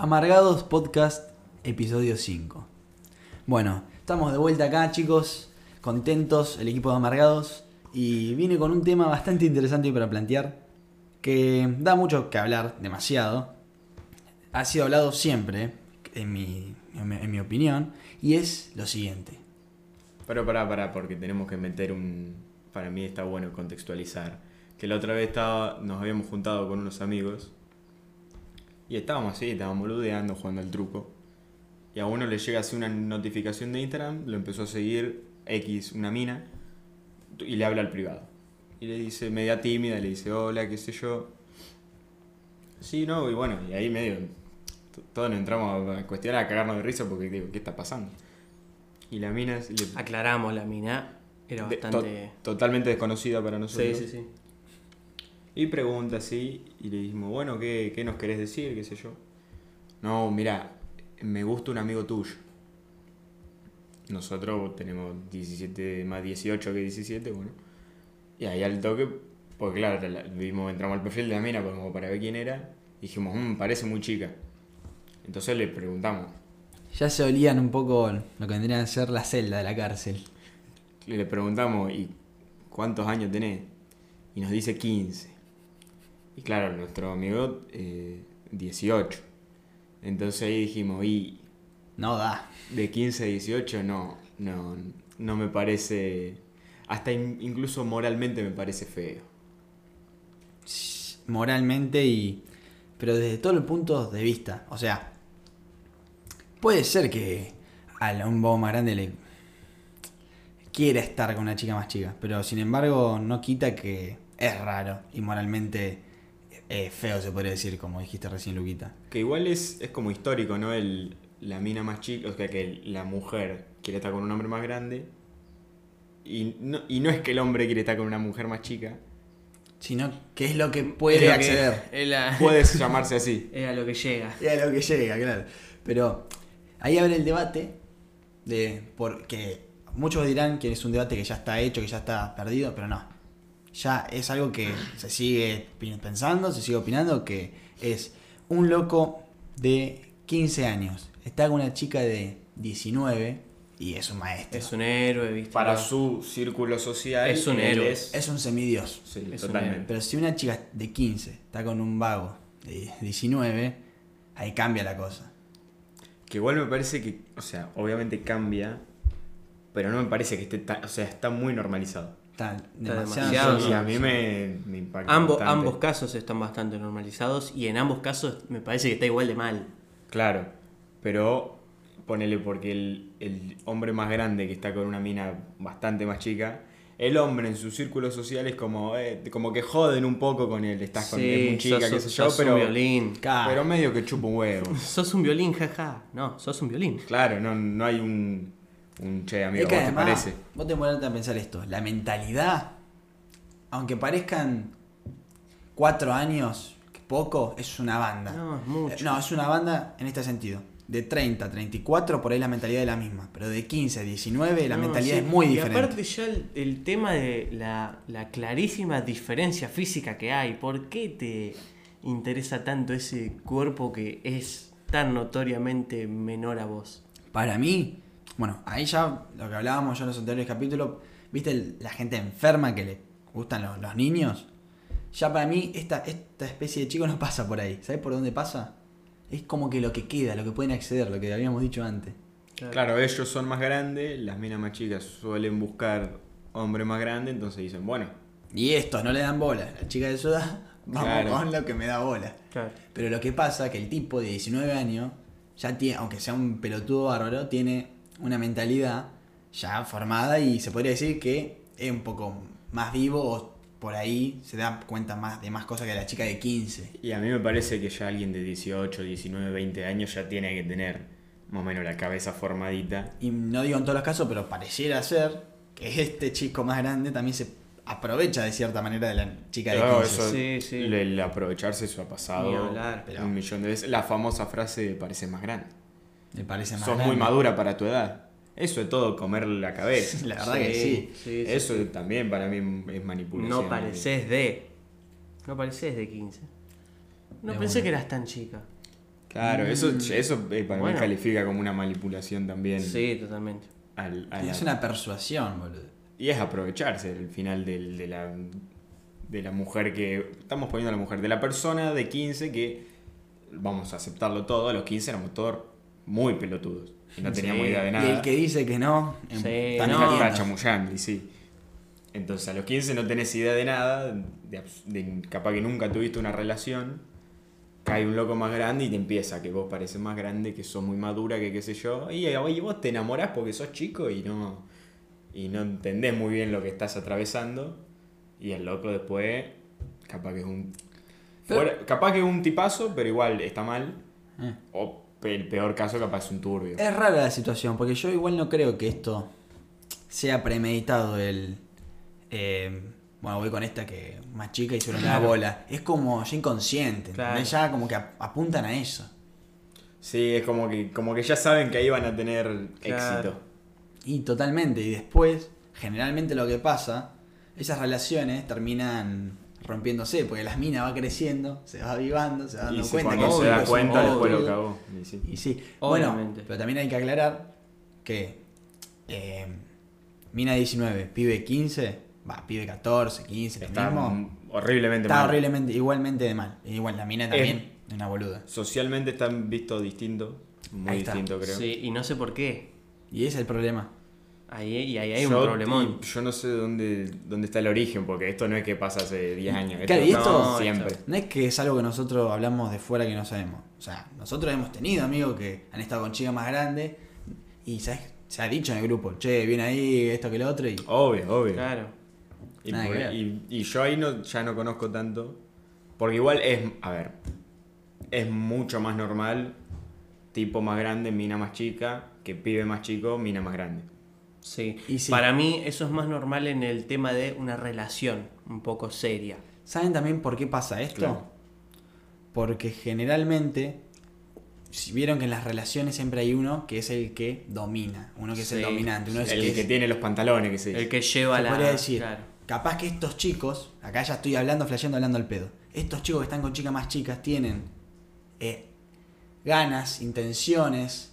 Amargados Podcast, episodio 5. Bueno, estamos de vuelta acá, chicos, contentos, el equipo de Amargados, y vine con un tema bastante interesante para plantear, que da mucho que hablar, demasiado. Ha sido hablado siempre, en mi, en mi, opinión, y es lo siguiente. Pero pará, pará, porque tenemos que meter un... Para mí está bueno contextualizar. Que la otra vez nos habíamos juntado con unos amigos y estábamos así, estábamos boludeando, jugando al truco. Y a uno le llega así una notificación de Instagram, lo empezó a seguir X, una mina, y le habla al privado. Y le dice, media tímida, le dice, hola, qué sé yo. Sí, no, y bueno, y ahí medio, todos nos entramos a cuestionar, a cagarnos de risa porque digo, ¿qué está pasando? Y la mina le- Aclaramos, la mina era de- to- bastante... totalmente desconocida para nosotros. Sí, sí, sí. Y pregunta así, y le dijimos, bueno, ¿qué, qué nos querés decir? ¿Qué sé yo? No, mira, me gusta un amigo tuyo. Nosotros tenemos 17 más 18 que 17, bueno. Y ahí al toque, porque claro, la- vimos, entramos al perfil de la mina como para ver quién era. Y dijimos, mmm, parece muy chica. Entonces le preguntamos, Ya se olían un poco lo que vendría a ser la celda de la cárcel. le preguntamos, ¿y cuántos años tenés? Y nos dice 15. Y claro, nuestro amigo, eh, 18. Entonces ahí dijimos, y No da. de 15 a 18 no, no, no me parece, hasta in- incluso moralmente me parece feo. moralmente y pero desde todos los puntos de vista o sea puede ser que a un bobo más grande le quiera estar con una chica más chica pero sin embargo no quita que es raro y moralmente eh, feo se podría decir como dijiste recién Luquita Que igual es, es como histórico, ¿no? El, la mina más chica, o sea, que la mujer quiere estar con un hombre más grande. Y no, y no es que el hombre quiere estar con una mujer más chica. sino que es lo que puede Es lo que- acceder es la- Puede llamarse así. es a lo que llega. Y a lo que llega, claro. Pero ahí abre el debate de porque muchos dirán que es un debate que ya está hecho, que ya está perdido, pero no. Ya es algo que se sigue pensando, se sigue opinando, que es un loco de 15 años, está con una chica de 19 y es un maestro. Es un héroe, ¿viste? Para su círculo social. Es un héroe. Es, Es un semidios. sí, es un totalmente. Pero si una chica de 15 está con un vago de 19, ahí cambia la cosa. Que igual me parece que, o sea, obviamente cambia, pero no me parece que esté tan, o sea, está muy normalizado. Está demasiado. demasiado. Y a mí me, me impacta. Ambos, ambos casos están bastante normalizados y en ambos casos me parece que está igual de mal. Claro, pero ponele porque el, el hombre más grande que está con una mina bastante más chica, el hombre en su círculo social es como, eh, como que joden un poco con él, estás con es muy chica, sos, qué sé yo, sos pero, un violín. Claro. pero medio que chupa un huevo. Sos un violín, jaja. No, sos un violín. Claro, no, no hay un, un che, amigo, Es que ¿vos te parece? vos te ponerte a pensar esto, la mentalidad, aunque parezcan cuatro años, poco, es una banda. No, es mucho. No, es una banda en este sentido. De 30 a 34, por ahí la mentalidad es la misma. Pero de 15 a 19, la No, mentalidad sí, es muy y diferente. aparte ya el, el tema de la, la clarísima diferencia física que hay, ¿por qué te interesa tanto ese cuerpo que es tan notoriamente menor a vos? Para mí, bueno, ahí ya lo que hablábamos ya en los anteriores capítulos, ¿viste el- la gente enferma que le gustan los, los niños? Ya para mí esta, esta especie de chico no pasa por ahí. ¿Sabes por dónde pasa? Es como que lo que queda, lo que pueden acceder, lo que habíamos dicho antes. Claro, ellos son más grandes, las minas más chicas suelen buscar hombre más grande, entonces dicen, bueno, Y estos no le dan bola. La chica de su edad, vamos Claro. con lo que me da bola. Claro. Pero lo que pasa es que el tipo de 19 años, ya tiene, aunque sea un pelotudo bárbaro, tiene una mentalidad ya formada y se podría decir que es un poco más vivo o por ahí se da cuenta más de más cosas que la chica de 15. Y a mí me parece que ya alguien de 18, 19, 20 años ya tiene que tener más o menos la cabeza formadita. Y no digo en todos los casos, pero pareciera ser que este chico más grande también se aprovecha de cierta manera de la chica de Claro, 15. eso, Sí, sí. El, el aprovecharse eso ha pasado Ni hablar, pero- un millón de veces. La famosa frase parece más grande. Me parece más Sos grande. muy madura para tu edad. Eso es todo comer la cabeza. La verdad que sí. Eso sí. también para mí es manipulación. No pareces de. No pareces de 15. No De pensé una. que eras tan chica. Claro, eso, eso eh, para Bueno. mí califica como una manipulación también. Sí, totalmente. al- Es una persuasión, boludo. Y es aprovecharse el final del- de, la, de la mujer que. Estamos poniendo a la mujer, de la persona de 15 que. Vamos a aceptarlo todo, a los 15 éramos todos muy pelotudos. Y no teníamos Sí. idea de Y nada. el que dice que no, Sí, está no. Está chamullando, y sí. Entonces a los 15 no tenés idea de nada, de, capaz que nunca tuviste una relación, cae un loco más grande y te empieza, que vos pareces más grande, que sos muy madura, que qué sé yo, y, y vos te enamorás porque sos chico y no, y no entendés muy bien lo que estás atravesando, y el loco después, capaz que es un... Pero- fuera- capaz que es un tipazo, pero igual está mal, Eh. o el peor caso capaz es un turbio. Es rara la situación, porque yo igual no creo que esto sea premeditado el... eh, bueno, voy con esta que más chica y sobre la Claro. bola. Es como ya inconsciente, Claro. ya como que ap- apuntan a eso. Sí, es como que, como que ya saben que ahí van a tener Claro. éxito. Y totalmente, y después, generalmente lo que pasa, esas relaciones terminan rompiéndose, porque las minas va creciendo, se va avivando, se va dando Y si cuenta cuando que se da cuenta, después lo cagó. Y sí. Y sí, Obviamente. bueno, pero también hay que aclarar que eh, mina 19, pibe 15, va, pibe 14, 15, lo Está mismo, horriblemente está mal. horriblemente, igualmente de mal. Igual la mina también es una boluda. Socialmente están vistos distintos. Muy está. distinto, creo. Sí, y no sé por qué. Y ese es el problema. Ahí, y ahí hay Yo- un problemón. Yo no sé dónde, dónde está el origen, porque esto no es que pasa hace 10 años. Claro, y esto- No, siempre. esto- No es que es algo que nosotros hablamos de fuera que no sabemos. O sea, nosotros hemos tenido amigos que han estado con chicas más grandes y ¿sabes? se ha dicho en el grupo, che, viene ahí esto que lo otro y... Obvio, obvio. Claro. Y, por- y- y yo ahí no, ya no conozco tanto. Porque igual es, a ver, es mucho más normal, tipo más grande, mina más chica, que pibe más chico, mina más grande. Sí. Y sí. Para mí eso es más normal en el tema de una relación un poco seria. ¿Saben también por qué pasa esto? Claro. Porque generalmente, si vieron que en las relaciones siempre hay uno que es el que domina, uno que es el dominante, uno es el que, que es- tiene los pantalones, que sí. El que lleva se la. podría decir, claro. capaz que estos chicos, acá ya estoy hablando, flasheando, hablando al pedo, estos chicos que están con chicas más chicas tienen eh, ganas, intenciones,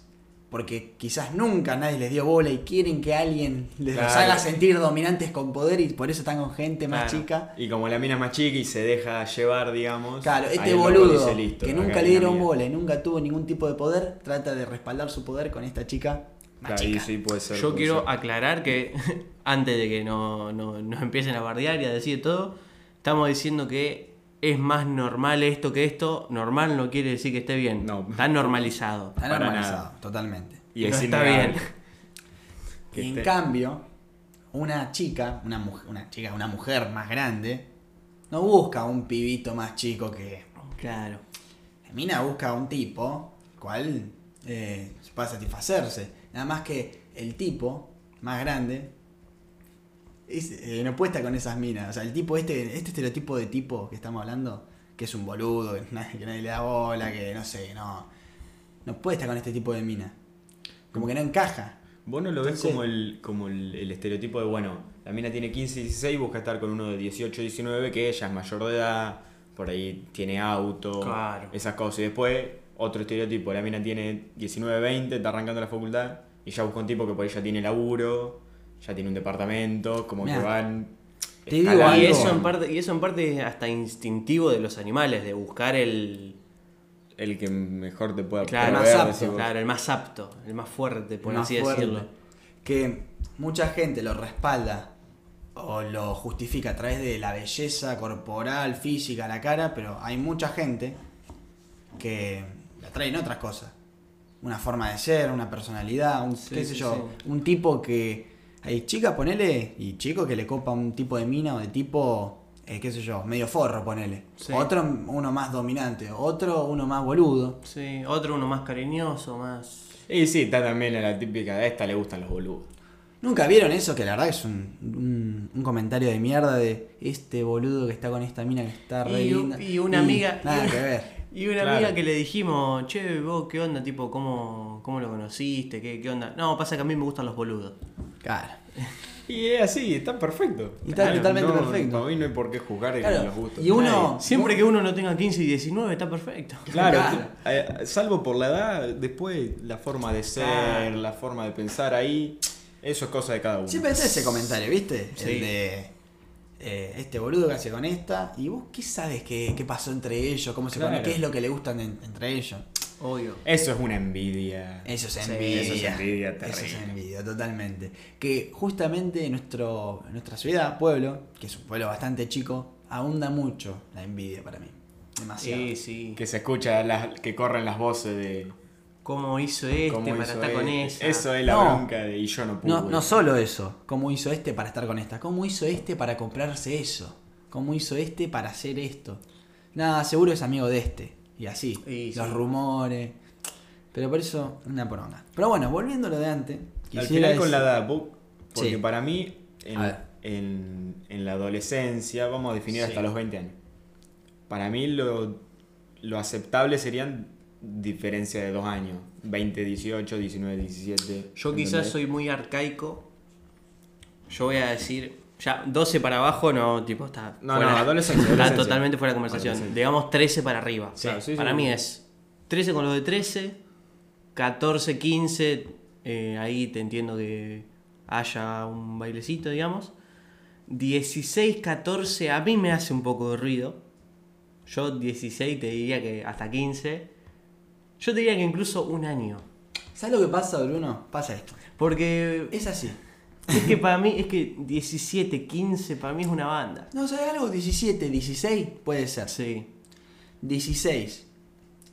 porque quizás nunca nadie les dio bola y quieren que alguien les los haga sentir dominantes con poder y por eso están con gente más Claro. chica. Y como la mina es más chica y se deja llevar, digamos. Claro, este boludo dice, "Listo, que nunca le dieron mina". bola y nunca tuvo ningún tipo de poder, trata de respaldar su poder con esta chica más Claro, chica. sí, puede ser. Yo puede quiero ser. aclarar que antes de que no, no- nos empiecen a bardear y a decir todo, estamos diciendo que es más normal esto que esto. Normal no quiere decir que esté bien. No. Está normalizado. Está para normalizado, nada. totalmente. Y no es está innegable. bien. Que y en cambio, una chica, una mujer, una chica, una mujer más grande, no busca un pibito más chico que. Claro. La mina busca un tipo, cual eh, para satisfacerse. Nada más que el tipo más grande es, eh, no puede estar con esas minas. O sea, el tipo, este, este estereotipo de tipo que estamos hablando, que es un boludo, que nadie, que nadie le da bola, que no sé, no. No puede estar con este tipo de mina. Como que no encaja. Vos no lo ves como, el, como el, el estereotipo de, bueno, la mina tiene 15, 16 y busca estar con uno de 18, 19, que ella es mayor de edad, por ahí tiene auto, Claro. esas cosas. Y después, otro estereotipo, la mina tiene 19, 20, está arrancando la facultad y ya busca un tipo que por ahí ya tiene laburo, ya tiene un departamento, como Mirá, que van... te digo. Y eso, en parte, y eso en parte es hasta instintivo de los animales, de buscar el. El que mejor te pueda Claro, más proveer, apto. Claro, el más apto, el más fuerte, por más así fuerte, decirlo. Que mucha gente lo respalda o lo justifica a través de la belleza corporal, física, la cara, pero hay mucha gente que la traen otras cosas. Una forma de ser, una personalidad, un, Sí, qué sé sí, yo, un tipo que... Hay chicas, ponele, y chico que le copa un tipo de mina o de tipo, eh, qué sé yo, medio forro, ponele. Sí. Otro, uno más dominante, otro, uno más boludo. Sí, otro uno más cariñoso, más. Y sí, está también en la típica de esta le gustan los boludos. ¿Nunca vieron eso? Que la verdad es un, un, un comentario de mierda de este boludo que está con esta mina que está re Y, linda. y una amiga. Nada y, que ver. y una Claro. amiga que le dijimos, che, vos, ¿qué onda? Tipo, ¿cómo, cómo lo conociste? ¿Qué, ¿Qué onda? No, pasa que a mí me gustan los boludos. Claro. Y es así, está perfecto. Y está totalmente no, perfecto. Para mí no hay por qué juzgar Claro, los gustos. y uno- Nadie. Siempre que uno no tenga 15 y 19 está perfecto. Claro, eh, salvo por la edad, después la forma de ser, Claro. la forma de pensar ahí, eso es cosa de cada uno. Siempre está ese comentario, ¿viste? Sí. El de eh, este boludo que hace con esta. ¿Y vos qué sabes qué, qué pasó entre ellos? ¿Cómo se Claro. conoce? ¿Qué es lo que le gustan en- entre ellos? Obvio. Eso es una envidia. Eso es Sí, envidia. eso es envidia Eso es envidia, totalmente. Que justamente nuestro, nuestra ciudad, pueblo, que es un pueblo bastante chico, abunda mucho la envidia para mí. Demasiado. Sí, sí. Que se escucha, las, que corren las voces de ¿Cómo hizo este cómo para hizo estar con este. esa? Eso es la No. bronca de y yo no pude. No, no solo eso, cómo hizo este para estar con esta, cómo hizo este para comprarse eso, cómo hizo este para hacer esto. Nada, seguro es amigo de este. Y así, Y los sí. rumores. Pero por eso, una poronga. Pero bueno, volviendo a lo de antes. Al final con la edad, porque Sí. para mí, en, en- en la adolescencia, vamos a definir Sí. hasta los 20 años. Para mí lo, lo aceptable serían diferencia de dos años. 20, 18, 19, 17. Yo quizás soy muy arcaico. Yo voy a decir, ya 12 para abajo no, tipo, está No, no, adolescencia, Está adolescencia. totalmente fuera de conversación. Digamos 13 para arriba. Claro, sí, sí, para sí. mí es 13 con lo de 13, 14, 15, eh, ahí te entiendo que haya un bailecito, digamos. 16, 14, a mí me hace un poco de ruido. Yo 16 te diría que hasta 15. Yo te diría que incluso un año. ¿Sabes lo que pasa, Bruno? Pasa esto. Porque Es así. Es que para mí, es que 17, 15, para mí es una banda. No, ¿sabes algo? 17, 16 puede ser. Sí, 16,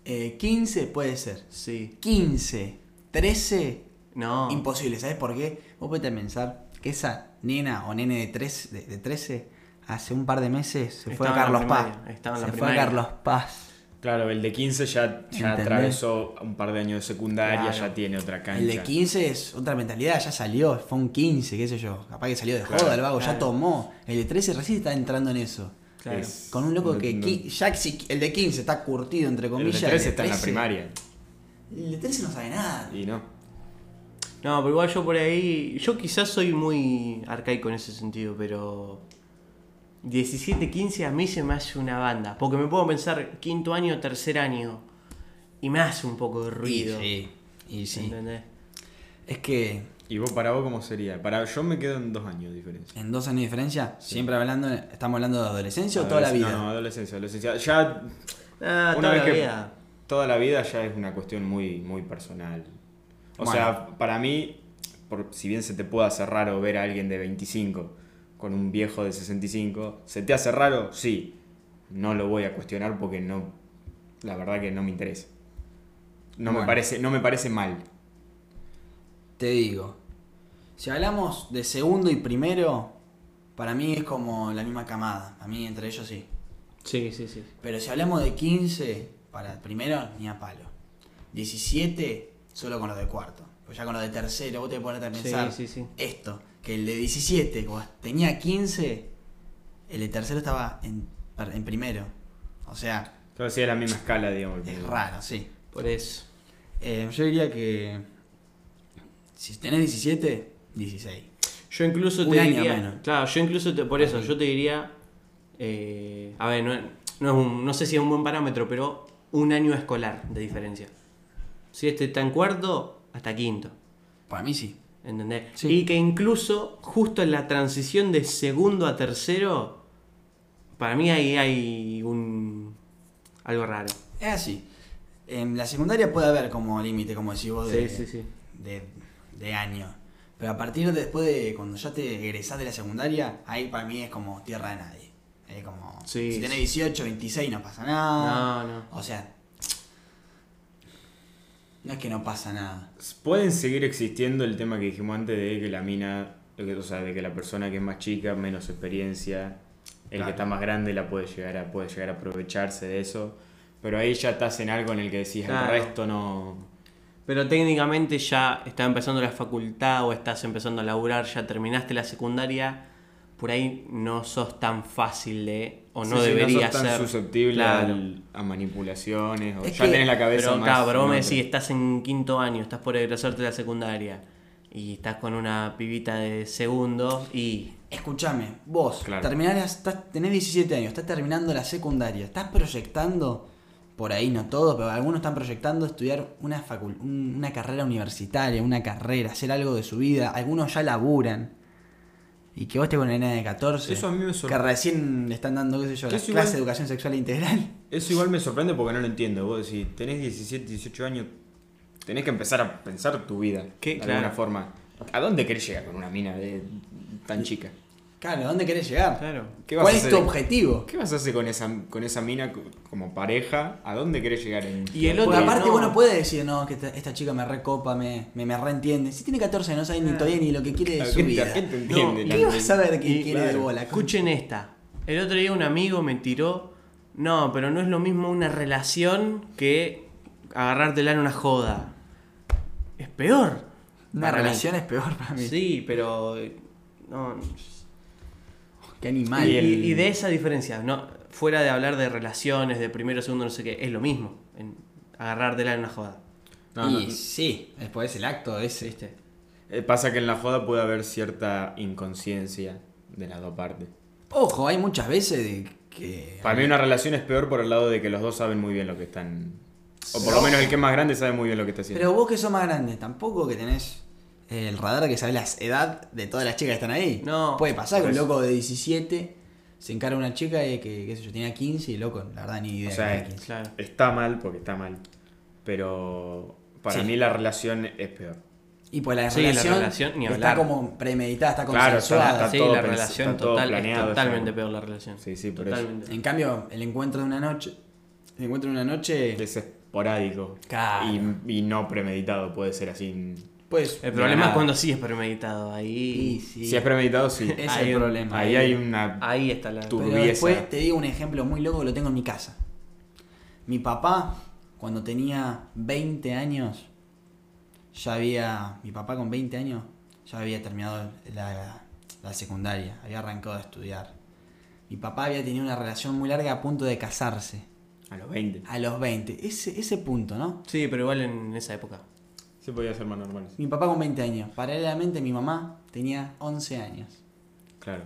eh, 15 puede ser. sí. 15, 13, No. imposible. ¿Sabes por qué? Vos podés pensar que esa nena o nene de, tres, de, de 13 hace un par de meses se fue a Carlos Paz. primaria, Se fue a primaria. Carlos Paz. Claro, el de 15 ya, ya atravesó un par de años de secundaria, Claro. ya tiene otra cancha. El de 15 es otra mentalidad, ya salió, fue un 15, qué sé yo. Capaz que salió de Claro, joda el vago, ya claro. tomó. El de 13 recién está entrando en eso. Claro. Es- Con un loco no- que no- ya si el de 15 está curtido entre El comillas. de 13 está en la 13 primaria. El de 13 no sabe nada. Y no. No, pero igual yo por ahí. Yo quizás soy muy arcaico en ese sentido, pero. 17, 15 a mí se me hace una banda. Porque me puedo pensar quinto año, tercer año. Y me hace un poco de ruido. Y sí, y sí. ¿Entendés? Es que ¿Y vos para vos cómo sería? Para yo me quedo en dos años de diferencia. en dos años de diferencia, siempre hablando, estamos hablando de adolescencia o toda la vida. No, no, adolescencia, adolescencia. Ya Ah, Una toda vez la que- vida. toda la vida ya es una cuestión muy, muy personal. O Bueno. sea, para mí, por, si bien se te puede hacer raro ver a alguien de 25 con un viejo de 65, ¿se te hace raro? Sí. No lo voy a cuestionar porque no, la verdad que no me interesa. No, me, parece, no me parece mal. Te digo, si hablamos de segundo y primero, para mí es como la misma camada. A mí entre ellos sí. Sí, sí, sí. Pero si hablamos de 15, para el primero, ni a palo. 17, solo con los de cuarto. Pues ya con los de tercero, vos te pones a pensar Sí, sí, sí. esto, que el de 17, como tenía 15, el de tercero estaba en, en primero. O sea, Pero sí es la misma escala, digamos. es raro, sí. Por eso. Eh, yo diría que si tenés 17, 16. Yo incluso Un te año diría. menos. Claro, yo incluso te- por eso, yo te diría. eh, a ver, no, no, es un- no sé si es un buen parámetro, pero un año escolar de diferencia. Si este está en cuarto, hasta quinto. Para mí sí. ¿Entendés? Sí. Y que incluso justo en la transición de segundo a tercero, para mí ahí hay un. algo raro. Es así. En la secundaria puede haber como límite, como decís vos, de, Sí, sí, sí. de, de año. Pero a partir de después de cuando ya te egresás de la secundaria, ahí para mí es como tierra de nadie. Es como, si tenés sí. 18, 26 no pasa nada. No, no. O sea, no es que no pasa nada. Pueden seguir existiendo el tema que dijimos antes de que la mina, o sea, de que la persona que es más chica, menos experiencia, el Claro. que está más grande la puede llegar a, puede llegar a aprovecharse de eso. Pero ahí ya estás en algo en el que decís, Claro. el resto no. Pero técnicamente ya está empezando la facultad o estás empezando a laburar, ya terminaste la secundaria, por ahí no sos tan fácil de, o no Sí, debería sos tan ser. susceptible Claro. al- a manipulaciones, o Es ya que- tenés la cabeza Pero más. claro, pero vos me decís, estás en quinto año, estás por egresarte de la secundaria, y estás con una pibita de segundo y Escúchame, vos Claro. terminás, estás, tenés 17 años, estás terminando la secundaria, estás proyectando, por ahí no todos, pero algunos están proyectando estudiar una, facul- un- una carrera universitaria, una carrera, hacer algo de su vida, algunos ya laburan. Y que vos estés con una nena de 14, Eso a mí me que sorprende. recién le están dando, qué sé yo, Que la clase igual- de educación sexual integral. Eso igual me sorprende porque no lo entiendo. Vos decís, tenés 17, 18 años, tenés que empezar a pensar tu vida. ¿Qué? De Claro. alguna forma. ¿A dónde querés llegar con una mina de tan chica? Claro, ¿a dónde querés llegar? claro. ¿Qué vas ¿Cuál a es tu objetivo? ¿Qué vas a hacer con esa, con esa mina co- como pareja? ¿A dónde querés llegar? En... Y el Porque otro- aparte no. uno puede decir, no, que esta, esta chica me recopa, me, me, me reentiende. Si tiene 14 no sabe ni todavía ni lo que quiere de ¿A su qué vida. qué te entiende? ¿Qué vas a saber qué Y- quiere de claro. bola? Escuchen esta. El otro día un amigo me tiró. No, pero no es lo mismo una relación que agarrártela en una joda. Es peor. Una mí. relación es peor para mí. Sí, pero. eh, No. Qué animal. Y, el- y- y de esa diferencia, no, fuera de hablar de relaciones, de primero, segundo, no sé qué, es lo mismo. En agarrártela en una joda. No, y no. sí, después el acto ese. ¿Viste? Eh, Pasa que en la joda puede haber cierta inconsciencia de las dos partes. Ojo, hay muchas veces de que. Para mí una relación es peor por el lado de que los dos saben muy bien lo que están... O por lo menos el que es más grande sabe muy bien lo que está haciendo. Pero vos que sos más grande, tampoco que tenés el radar que sabés la edad de todas las chicas que están ahí. No. Puede pasar que un loco de 17 se encara a una chica y que, qué sé yo, tenía 15 y loco, la verdad ni idea. O sea, tenía 15. Claro. está mal porque está mal. Pero para Sí. mí la relación es peor. Y pues la Sí, la relación, relación, ni está como premeditada, está Claro, consensuada. está- sí, todo la relación está todo total, planeado, es totalmente peor la relación. Sí, sí, por eso. En cambio, el encuentro de una noche, el encuentro de una noche, Es esporádico. Claro. Y, y no premeditado, puede ser así. Pues El problema nada. es cuando sí es premeditado. Ahí, sí, sí. Si es premeditado, sí. ese es Hay el un- problema. Ahí hay una. ahí está la. Tu- Pero turbieza. después te digo un ejemplo muy loco que lo tengo en mi casa. Mi papá, cuando tenía 20 años, ya había. Mi papá con 20 años ya había terminado la, la secundaria, había arrancado a estudiar. Mi papá había tenido una relación muy larga a punto de casarse. A los 20. A los 20. Ese, ese punto, ¿no? Sí, pero igual en esa época. Sí, podía ser más normal. Mi papá con 20 años. Paralelamente mi mamá tenía 11 años. Claro.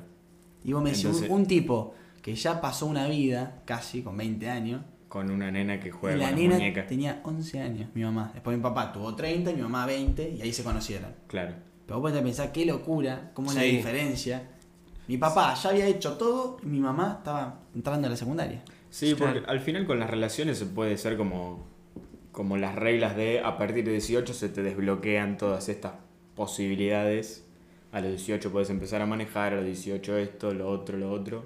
Y vos me decís, un- Entonces- un, tipo que ya pasó una vida, casi con 20 años, Con una nena que y juega la con las nena muñecas. tenía 11 años, mi mamá. Después mi papá tuvo 30, mi mamá 20, y ahí se conocieron. Claro. Pero vos podés pensar qué locura, cómo es la Sí. diferencia. Mi papá ya había hecho todo y mi mamá estaba entrando a la secundaria. Sí, porque al final con las relaciones se puede ser como, como las reglas de a partir de 18 se te desbloquean todas estas posibilidades. A los 18 puedes empezar a manejar, a los 18 esto, lo otro, lo otro.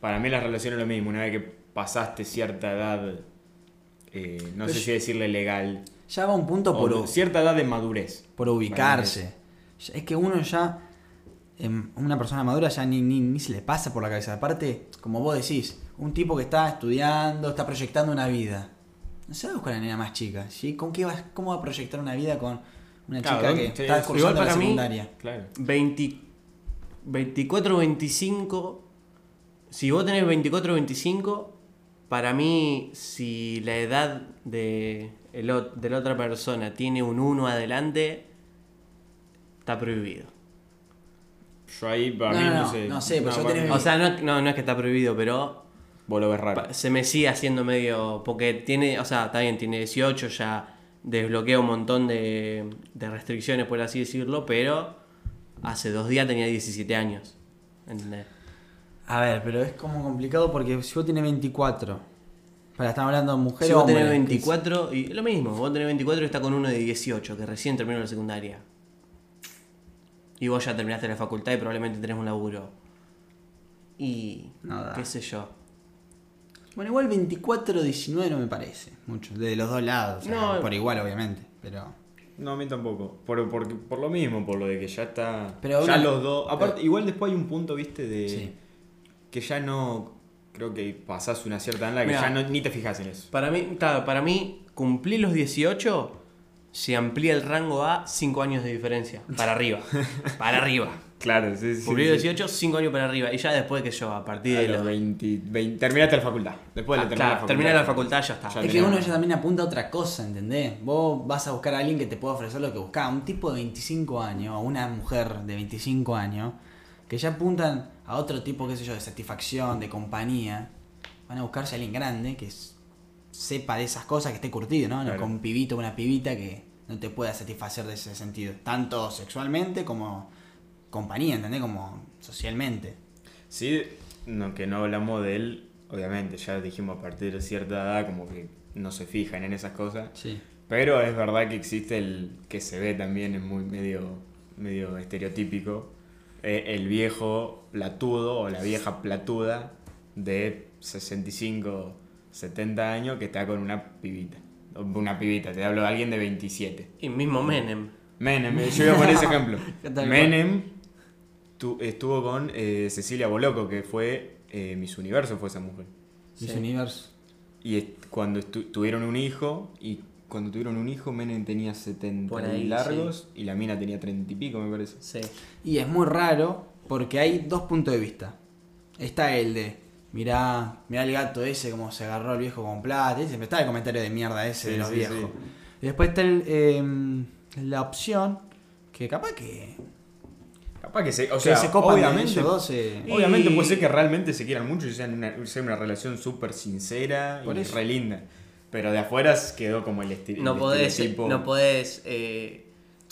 Para mí las relaciones es lo mismo, una vez que pasaste cierta edad, eh, no Pero sé si decirle legal, Ya va un punto o por, cierta edad de madurez. por ubicarse. Es que uno ya, em, una persona madura ya ni, ni, ni se le pasa por la cabeza. Aparte, como vos decís, un tipo que está estudiando, está proyectando una vida. No se va a buscar a la nena más chica. ¿sí? ¿Con qué va, ¿Cómo va a proyectar una vida con una Claro, chica ¿dónde- que sí, está igual cursando la para mí- secundaria? Claro. 20 24 25 si vos tenés 24 25 para mí si la edad de, el de la otra persona tiene un 1 adelante está prohibido Yo ahí para No, mí no, no, no, sé. no sé, pero yo para tenés- mí- o sea no, no, no es que está prohibido pero Vos lo ves raro. se me sigue haciendo medio porque tiene o sea está bien tiene 18 ya desbloquea un montón de, de restricciones por así decirlo pero hace dos días tenía 17 años ¿entendés? A ver, pero es como complicado porque si vos tenés 24, para estamos hablando de mujer Si vos tenés que es- 24, y lo mismo, vos tenés 24 y está con uno de 18, que recién terminó la secundaria. Y vos ya terminaste la facultad y probablemente tenés un laburo. Y. No da. qué sé yo. Bueno, igual 24 19 no me parece mucho, de los dos lados, o sea, No. por igual obviamente, pero No, a mí tampoco. Por, por, por lo mismo, por lo de que ya está. Pero ya una- los dos. Aparte, igual después hay un punto, viste, de. Sí. Que ya no. Creo que pasás una cierta edad en la que Mirá. ya no, ni te fijas en eso. Para mí, claro, para mí, cumplir los 18 se amplía el rango a 5 años de diferencia. Para arriba. para arriba. Claro, sí, sí. Cumplió sí. 18, 5 años para arriba. Y ya después que yo, a partir A de los los 20, 20 terminaste la facultad. Después Ah, de terminar claro, la facultad. terminar la facultad ya está. Ya Es que uno ya también apunta a otra cosa, ¿entendés? Vos vas a buscar a alguien que te pueda ofrecer lo que buscás. Un tipo de 25 años o una mujer de 25 años que ya apuntan a otro tipo, qué sé yo, de satisfacción, de compañía. Van a buscarse a alguien grande que sepa de esas cosas, que esté curtido, ¿no? No Claro. Con un pibito o una pibita que no te pueda satisfacer de ese sentido. Tanto sexualmente como compañía, ¿entendés? Como socialmente. Sí, no, que no hablamos de él, obviamente, ya dijimos a partir de cierta edad como que no se fijan en esas cosas. Sí. Pero es verdad que existe el que se ve también, es muy medio, medio estereotípico, eh, el viejo platudo o la vieja platuda de 65, 70 años que está con una pibita. Una pibita, te hablo de alguien de 27. Y mismo Menem. Menem, yo iba a poner ese ejemplo. ¿Qué tal, Menem tu- estuvo con eh, Cecilia Boloco, que fue eh, Miss Universo, fue esa mujer. Miss Sí. Universo. Y est- cuando estu- tuvieron un hijo, y cuando tuvieron un hijo, Menem tenía 70 Por ahí, largos y la mina tenía 30 y pico, me parece. Sí. Y es muy raro porque hay dos puntos de vista. Está el de, mirá, mirá el gato ese como se agarró al viejo con plata. Siempre está el comentario de mierda ese Sí, de los sí, viejos. sí. Y después está el, eh, la opción que capaz que, Capaz que se, o que sea, se copan obviamente, ellos dos. eh, Y- obviamente puede ser que realmente se quieran mucho y sean una, sea una relación súper sincera Por y eso. re linda. Pero de afuera quedó como el, esti- No el podés, estereotipo. no podés eh,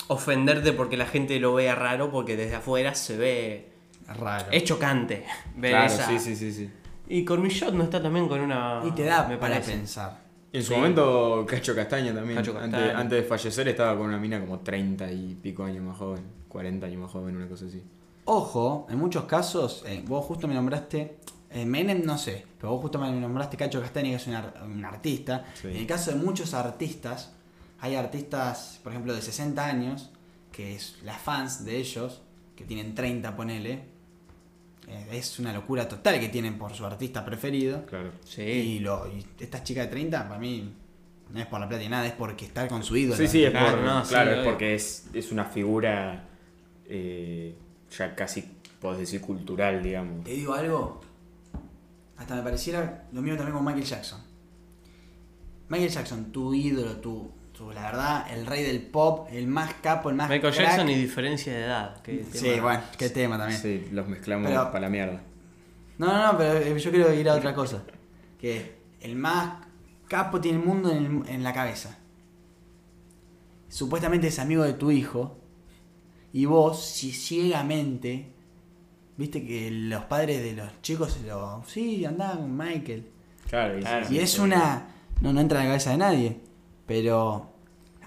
ofenderte porque la gente lo vea raro, porque desde afuera se ve. raro. Es chocante ver Claro, esa. sí, sí, sí, sí. Y Cormillot no está también con una. y te da me para parece. pensar. En su Sí. momento, Cacho Castaña también. Cacho Antes, Castaña. antes de fallecer estaba con una mina como 30 y pico años más joven. 40 años más joven, una cosa así. Ojo, en muchos casos, eh, vos justo me nombraste, eh, Menem no sé, pero vos justo me nombraste Cacho Castaña, que es un, ar- un artista. Sí. En el caso de muchos artistas, hay artistas, por ejemplo, de 60 años, que es las fans de ellos, que tienen 30, ponele. Eh, es una locura total que tienen por su artista preferido. Claro. Y, Sí. lo, y esta chica de 30, para mí, no es por la plata ni nada, es porque estar con su ídolo. Sí, sí, es, Claro, por- no, sí, claro, es porque es, es una figura eh, ya casi, podés decir, cultural, digamos. Te digo algo, hasta me pareciera lo mío también con Michael Jackson. Michael Jackson, tu ídolo, tu, la verdad, el rey del pop, el más capo, el más Michael crack. Jackson y diferencia de edad. Sí, tema- bueno, qué tema también. Sí, los mezclamos Pero- para la mierda. No, no, no, pero eh, yo quiero ir a otra cosa. Que el más capo tiene el mundo en, el- en la cabeza. Supuestamente es amigo de tu hijo. Y vos, si ciegamente, viste que los padres de los chicos se lo. Sí, andá con Michael. Claro, y, Claro. Y es una. No, no entra en la cabeza de nadie. Pero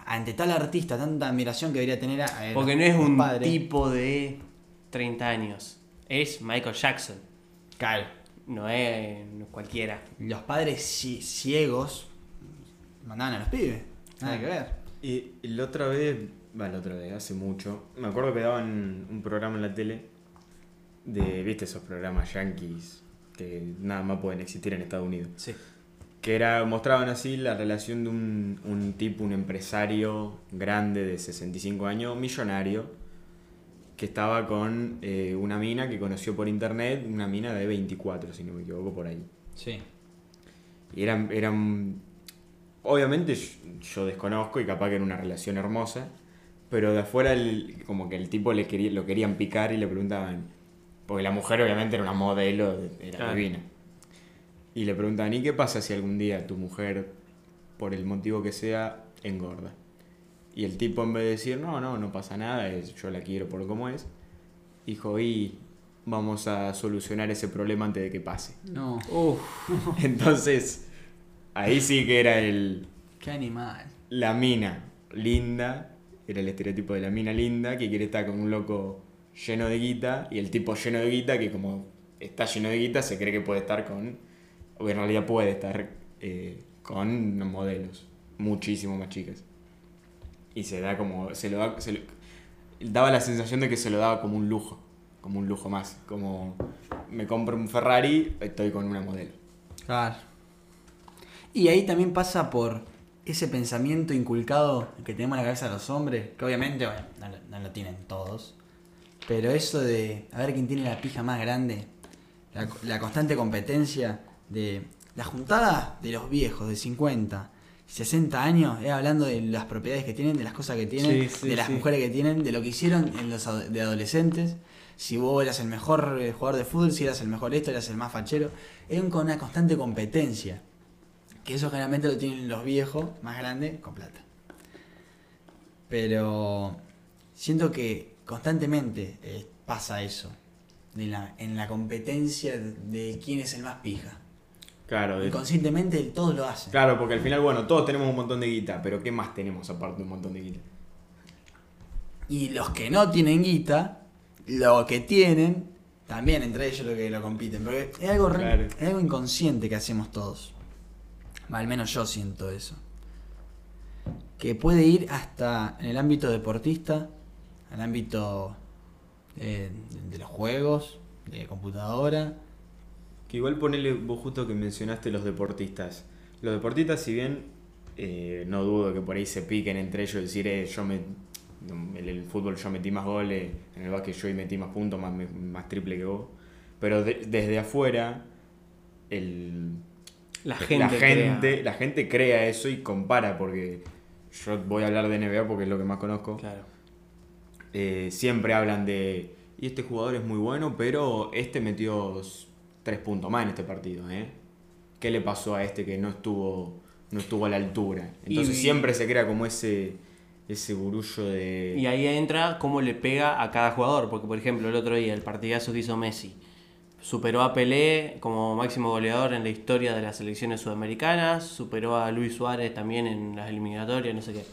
ante tal artista, tanta admiración que debería tener a. a Porque no es un tipo de 30 años. Es Michael Jackson. Claro. No es, cualquiera. Los padres ci- ciegos mandaban a los pibes. Nada Sí. que ver. Y y la otra vez, bueno, la otra vez, hace mucho, me acuerdo que daban un programa en la tele de, viste, esos programas yankees que nada más pueden existir en Estados Unidos. Sí. Que era, mostraban así la relación de un, un tipo, un empresario grande de 65 años, millonario, que estaba con eh, una mina que conoció por internet, una mina de 24, si no me equivoco, por ahí. Sí. Y eran, eran. Obviamente yo, yo desconozco y capaz que era una relación hermosa. Pero de afuera, el- como que el tipo le quería, lo querían picar y le preguntaban. Porque la mujer, obviamente, era una modelo, era Claro. divina. Y le preguntaban: ¿y qué pasa si algún día tu mujer, por el motivo que sea, engorda? Y el tipo, en vez de decir: no, no, no pasa nada, es- yo la quiero por como es, dijo: y vamos a solucionar ese problema antes de que pase. No. Entonces, ahí sí que era el Qué animal. la mina linda, era el estereotipo de la mina linda que quiere estar con un loco lleno de guita y el tipo lleno de guita que como está lleno de guita se cree que puede estar con, en realidad puede estar eh, con modelos muchísimo más chicas. Y se da como, se lo da, se lo- daba la sensación de que se lo daba como un lujo, como un lujo más, como me compro un Ferrari, estoy con una modelo. Claro. Y ahí también pasa por ese pensamiento inculcado que tenemos en la cabeza de los hombres, que obviamente bueno, no, lo, tienen todos, Pero eso de a ver quién tiene la pija más grande, la constante competencia de la juntada de los viejos de 50, 60 años, es hablando de las propiedades que tienen, de las cosas que tienen, Sí, sí, de las sí. mujeres que tienen, de lo que hicieron en los de adolescentes. Si vos eras el mejor eh, jugador de fútbol, si eras el mejor esto, eras el más fachero. Con una constante competencia. Que eso generalmente lo tienen los viejos, más grandes, con plata. Pero siento que constantemente eh, pasa eso. De la, en la competencia de quién es el más pija. Claro, Inconscientemente todos lo hacen. claro, porque al final, bueno, todos tenemos un montón de guita, pero ¿qué más tenemos aparte de un montón de guita? Y los que no tienen guita, lo que tienen, también entre ellos lo que lo compiten. Porque es algo, re- Claro. es algo inconsciente que hacemos todos. Al menos yo siento eso. Que puede ir hasta en el ámbito deportista, al ámbito eh, de los juegos, de computadora. Que igual ponele vos justo que mencionaste los deportistas. Los deportistas, si bien eh, no dudo que por ahí se piquen entre ellos, decir, eh, yo me, en el fútbol yo metí más goles, en el básquet yo metí más puntos, más, más triple que vos. Pero de- desde afuera, el, La gente. la, crea. gente, la gente crea eso y compara, porque yo voy a hablar de NBA porque es lo que más conozco. Claro. Eh, siempre hablan de, y este jugador es muy bueno, pero este metió tres puntos más en este partido, ¿eh? ¿Qué le pasó a este que no estuvo, no estuvo a la altura? Entonces Y- siempre se crea como ese, ese burullo de... Y ahí entra cómo le pega a cada jugador. Porque, por ejemplo, el otro día, el partidazo que hizo Messi, superó a Pelé como máximo goleador en la historia de las selecciones sudamericanas, superó a Luis Suárez también en las eliminatorias, no sé qué.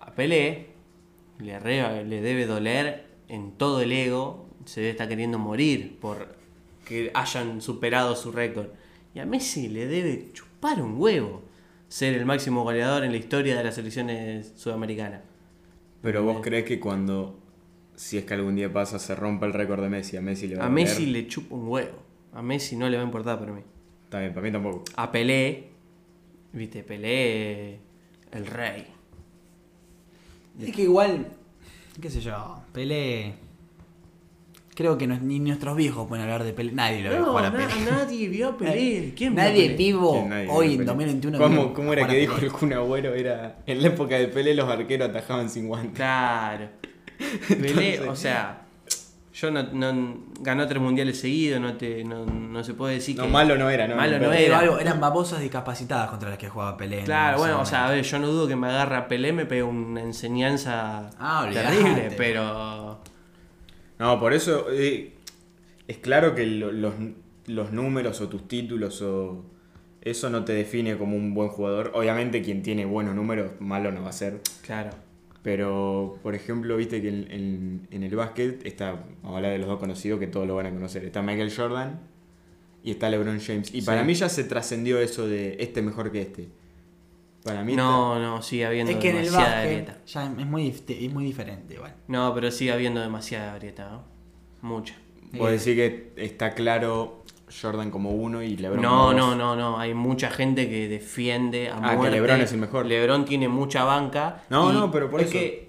A Pelé le, re- le debe doler en todo el ego, se estar queriendo morir por que hayan superado su récord. Y a Messi le debe chupar un huevo ser el máximo goleador en la historia de las selecciones sudamericanas. Pero vos crees que cuando, si es que algún día pasa, se rompa el récord de Messi, a Messi le va a A doler? Messi le chupa un huevo. A Messi no le va a importar para mí. Está bien, para mí tampoco. A Pelé, viste, Pelé, el rey. Es que igual, qué sé yo, Pelé. Creo que no- ni nuestros viejos pueden hablar de Pelé. Nadie lo ve No, jugar a na- Pelé. nadie vio a Pelé. ¿Quién vio a Nadie Pelé? vivo nadie hoy en Pelé. 2021. ¿Cómo, vio cómo era que dijo el Kun Agüero? Era, en la época de Pelé los arqueros atajaban sin guantes. Claro. Pelé, o sea, yo no, no- ganó tres mundiales seguidos, no, te, no, no se puede decir No, que. malo no era, ¿no? Malo no era. algo, eran babosas discapacitadas contra las que jugaba Pelé. Claro, bueno, o sea, a ver, yo no dudo que me agarra Pelé, me pegue una enseñanza Ah, terrible, pero. No, por eso eh, es claro que lo- los, los números o tus títulos o eso no te define como un buen jugador. Obviamente quien tiene buenos números, malo no va a ser. Claro. Pero, por ejemplo, viste que en, en- en el básquet está, vamos a hablar de los dos conocidos que todos lo van a conocer. Está Michael Jordan y está LeBron James. Y para mí ya se trascendió eso de este mejor que este. Para mí No, no, sigue habiendo Es que en el demasiada básquet grieta. ya es muy, es muy diferente, igual. No, pero sigue habiendo demasiada grieta, ¿no? Mucha. puedo decir que está claro Jordan como uno y LeBron No, como no, dos. no, no. Hay mucha gente que defiende a Ah, que. LeBron es el mejor. LeBron tiene mucha banca. No, no, pero por es eso. que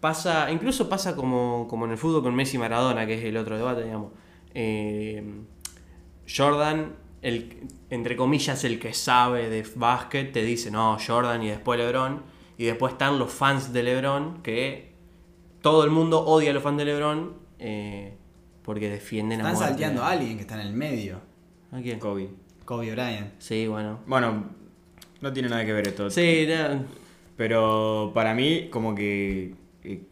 pasa, incluso pasa como, como en el fútbol con Messi y Maradona, que es el otro debate, digamos. Eh, Jordan, el, entre comillas, el que sabe de básquet, te dice, no, Jordan y después LeBron. Y después están los fans de LeBron, que todo el mundo odia a los fans de LeBron eh, porque defienden a Están salteando a alguien que está en el medio. ¿A quién? Kobe. Kobe Bryant. Sí, bueno. Bueno, no tiene nada que ver esto. Sí, no, Pero para mí, como que eh,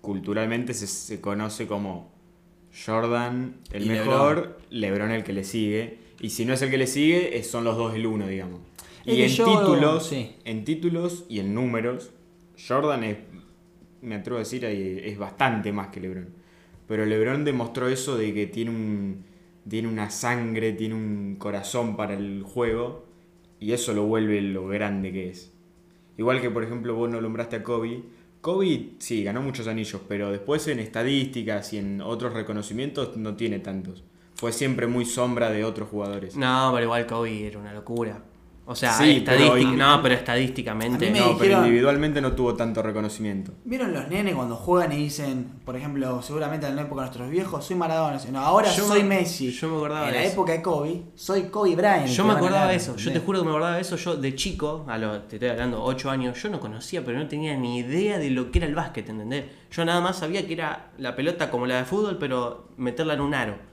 culturalmente se, se conoce como Jordan el Y mejor, LeBron. el que le sigue. Y si no es el que le sigue, son los dos el uno, digamos. Es y en yo- títulos, sí. en títulos y en números, Jordan es, me atrevo a decir, es bastante más que LeBron. Pero LeBron demostró eso de que tiene un tiene una sangre, tiene un corazón para el juego y eso lo vuelve lo grande que es. Igual que por ejemplo vos no nombraste a Kobe. Kobe sí, ganó muchos anillos, pero después en estadísticas y en otros reconocimientos no tiene tantos. Fue siempre muy sombra de otros jugadores. No, pero igual Kobe era una locura. O sea, Sí, estadística- no, pero estadísticamente. No, pero individualmente no tuvo tanto reconocimiento. ¿Vieron los nenes cuando juegan y dicen, por ejemplo, seguramente en la época de nuestros viejos, soy Maradona? No, ahora Yo soy me- Messi. yo me acordaba En de la eso. época de Kobe, soy Kobe Bryant. Yo me acordaba de eso, yo te juro que me acordaba de eso. Yo de chico, a lo, te estoy hablando 8 años, yo no conocía, pero no tenía ni idea de lo que era el básquet, ¿entendés? Yo nada más sabía que era la pelota como la de fútbol, pero meterla en un aro.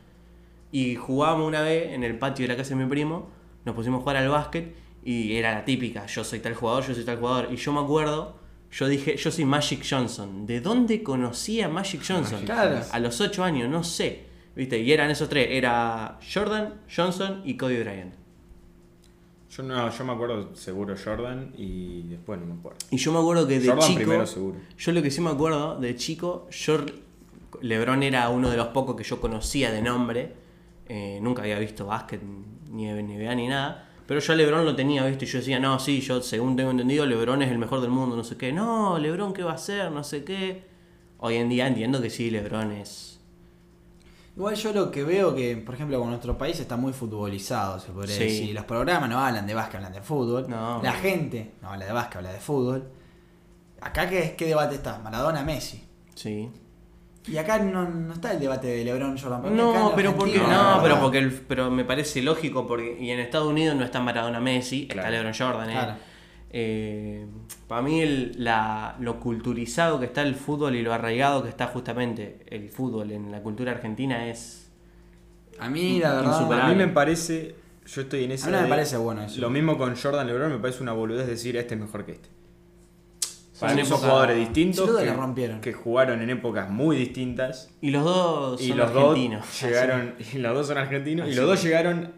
Y jugábamos una vez en el patio de la casa de mi primo, nos pusimos a jugar al básquet y era la típica, yo soy tal jugador, yo soy tal jugador. Y yo me acuerdo, yo dije, yo soy Magic Johnson. ¿De dónde conocía Magic Johnson? A los 8 años, no sé. ¿Viste? Y eran esos tres, era Jordan, Johnson y Kobe Bryant. Yo no, yo me acuerdo seguro Jordan y después no me acuerdo. Y yo me acuerdo que de Jordan chico. primero seguro. Yo lo que sí me acuerdo de chico, yo. Lebron era uno de los pocos que yo conocía de nombre. Eh, nunca había visto básquet, ni NBA ni nada. Pero yo a Lebron lo tenía visto y yo decía, no, sí, yo según tengo entendido, Lebron es el mejor del mundo, no sé qué. No, Lebron, ¿qué va a hacer? No sé qué. Hoy en día entiendo que sí, Lebron es. Igual yo lo que veo que, por ejemplo, con nuestro país está muy futbolizado, se podría Sí. decir. Los programas no hablan de básquet, hablan de fútbol. No. La gente no habla de básquet, habla de fútbol. Acá, ¿qué, qué debate está? Maradona, Messi. Sí. Y acá no, no está el debate de LeBron Jordan. No, pero porque no, pero porque el- pero me parece lógico porque y en Estados Unidos no está Maradona Messi, está Claro. LeBron Jordan, eh. Claro. Eh, para mí el- la, lo culturizado que está el fútbol y lo arraigado que está justamente el fútbol en la cultura argentina es A mí, la verdad. A mí me parece, yo estoy en esa. A mí me parece bueno eso. Lo mismo con Jordan LeBron, me parece una boludez decir este es mejor que este. Para Son son épocas- jugadores distintos que, rompieron. que jugaron en épocas muy distintas y los dos y son los argentinos. dos llegaron y los dos son argentinos y Así los dos llegaron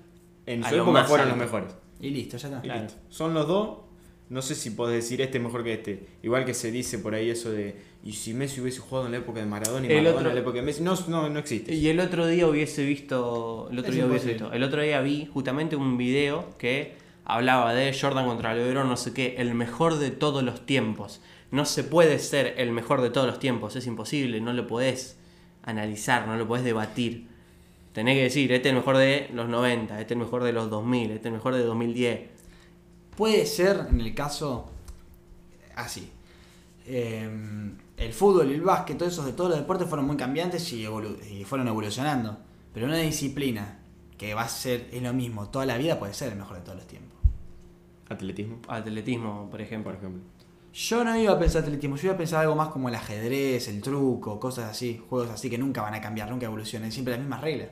en su época fueron alto. los mejores. Y listo, ya está. Y Claro. listo. Son los dos. No sé si podés decir este es mejor que este. Igual que se dice por ahí eso de. Y si Messi hubiese jugado en la época de Maradona y El Maradona otro- en la época de Messi. No, no, no existe. Y el otro día hubiese visto. El otro Es día hubiese imposible. visto. El otro día vi justamente un video que hablaba de Jordan contra LeBron, no sé qué, el mejor de todos los tiempos. No se puede ser el mejor de todos los tiempos, es imposible, no lo podés analizar, no lo podés debatir. Tenés que decir, este es el mejor de los 90, este es el mejor de los 2000, este es el mejor de 2010. Puede ser en el caso así. Eh, el fútbol el básquet, todos esos de todos los deportes fueron muy cambiantes y, y fueron evolucionando. Pero una disciplina que va a ser es lo mismo toda la vida puede ser el mejor de todos los tiempos. Atletismo, Atletismo, por ejemplo. por ejemplo. Yo no iba a pensar atletismo, yo iba a pensar algo más como el ajedrez, el truco, cosas así, juegos así que nunca van a cambiar, nunca evolucionan, siempre las mismas reglas.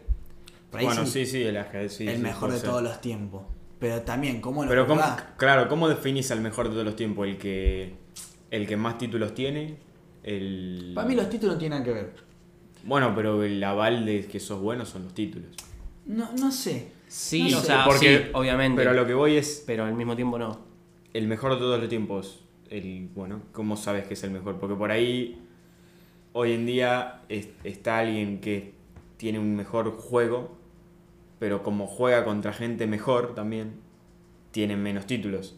Por ahí bueno, sí, sí, el ajedrez. sí, el sí, mejor de ser. todos los tiempos. Pero también, ¿cómo lo Pero, ¿cómo, claro, ¿cómo definís al mejor de todos los tiempos? El que, el que más títulos tiene. El... Para mí los títulos no tienen nada que ver. Bueno, pero el aval de que sos bueno son los títulos. No, no sé. Sí, No o sé, sea, porque- sí, obviamente. Pero a lo que voy es pero al mismo tiempo no. el mejor de todos los tiempos. El, bueno, ¿cómo sabes que es el mejor? Porque por ahí, hoy en día, es- está alguien que tiene un mejor juego, pero como juega contra gente mejor también, tiene menos títulos.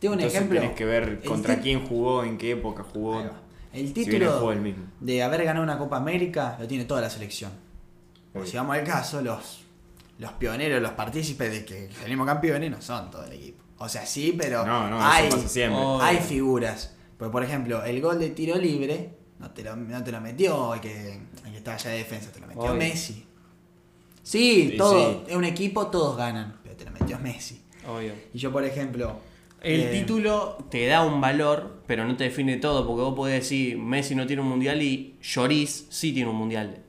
Tengo un Entonces ejemplo. Tienes que ver El contra quién jugó, en qué época jugó. Ahí va. El Si bien el título juego es el mismo. de haber ganado una Copa América lo tiene toda la selección. Obvio. Si vamos al caso, los, los pioneros, los partícipes de que salimos campeones no son todo el equipo. O sea, sí, pero No, no, hay, hay figuras. Porque, por ejemplo, el gol de tiro libre no te lo, no te lo metió el que, el que estaba allá de defensa, te lo metió Obvio. Messi. Sí, Sí, todo, sí. es un equipo, todos ganan, pero te lo metió Messi. Obvio. Y yo, por ejemplo... El eh, título te da un valor, pero no te define todo, porque vos podés decir Messi no tiene un mundial y Lloris sí tiene un mundial.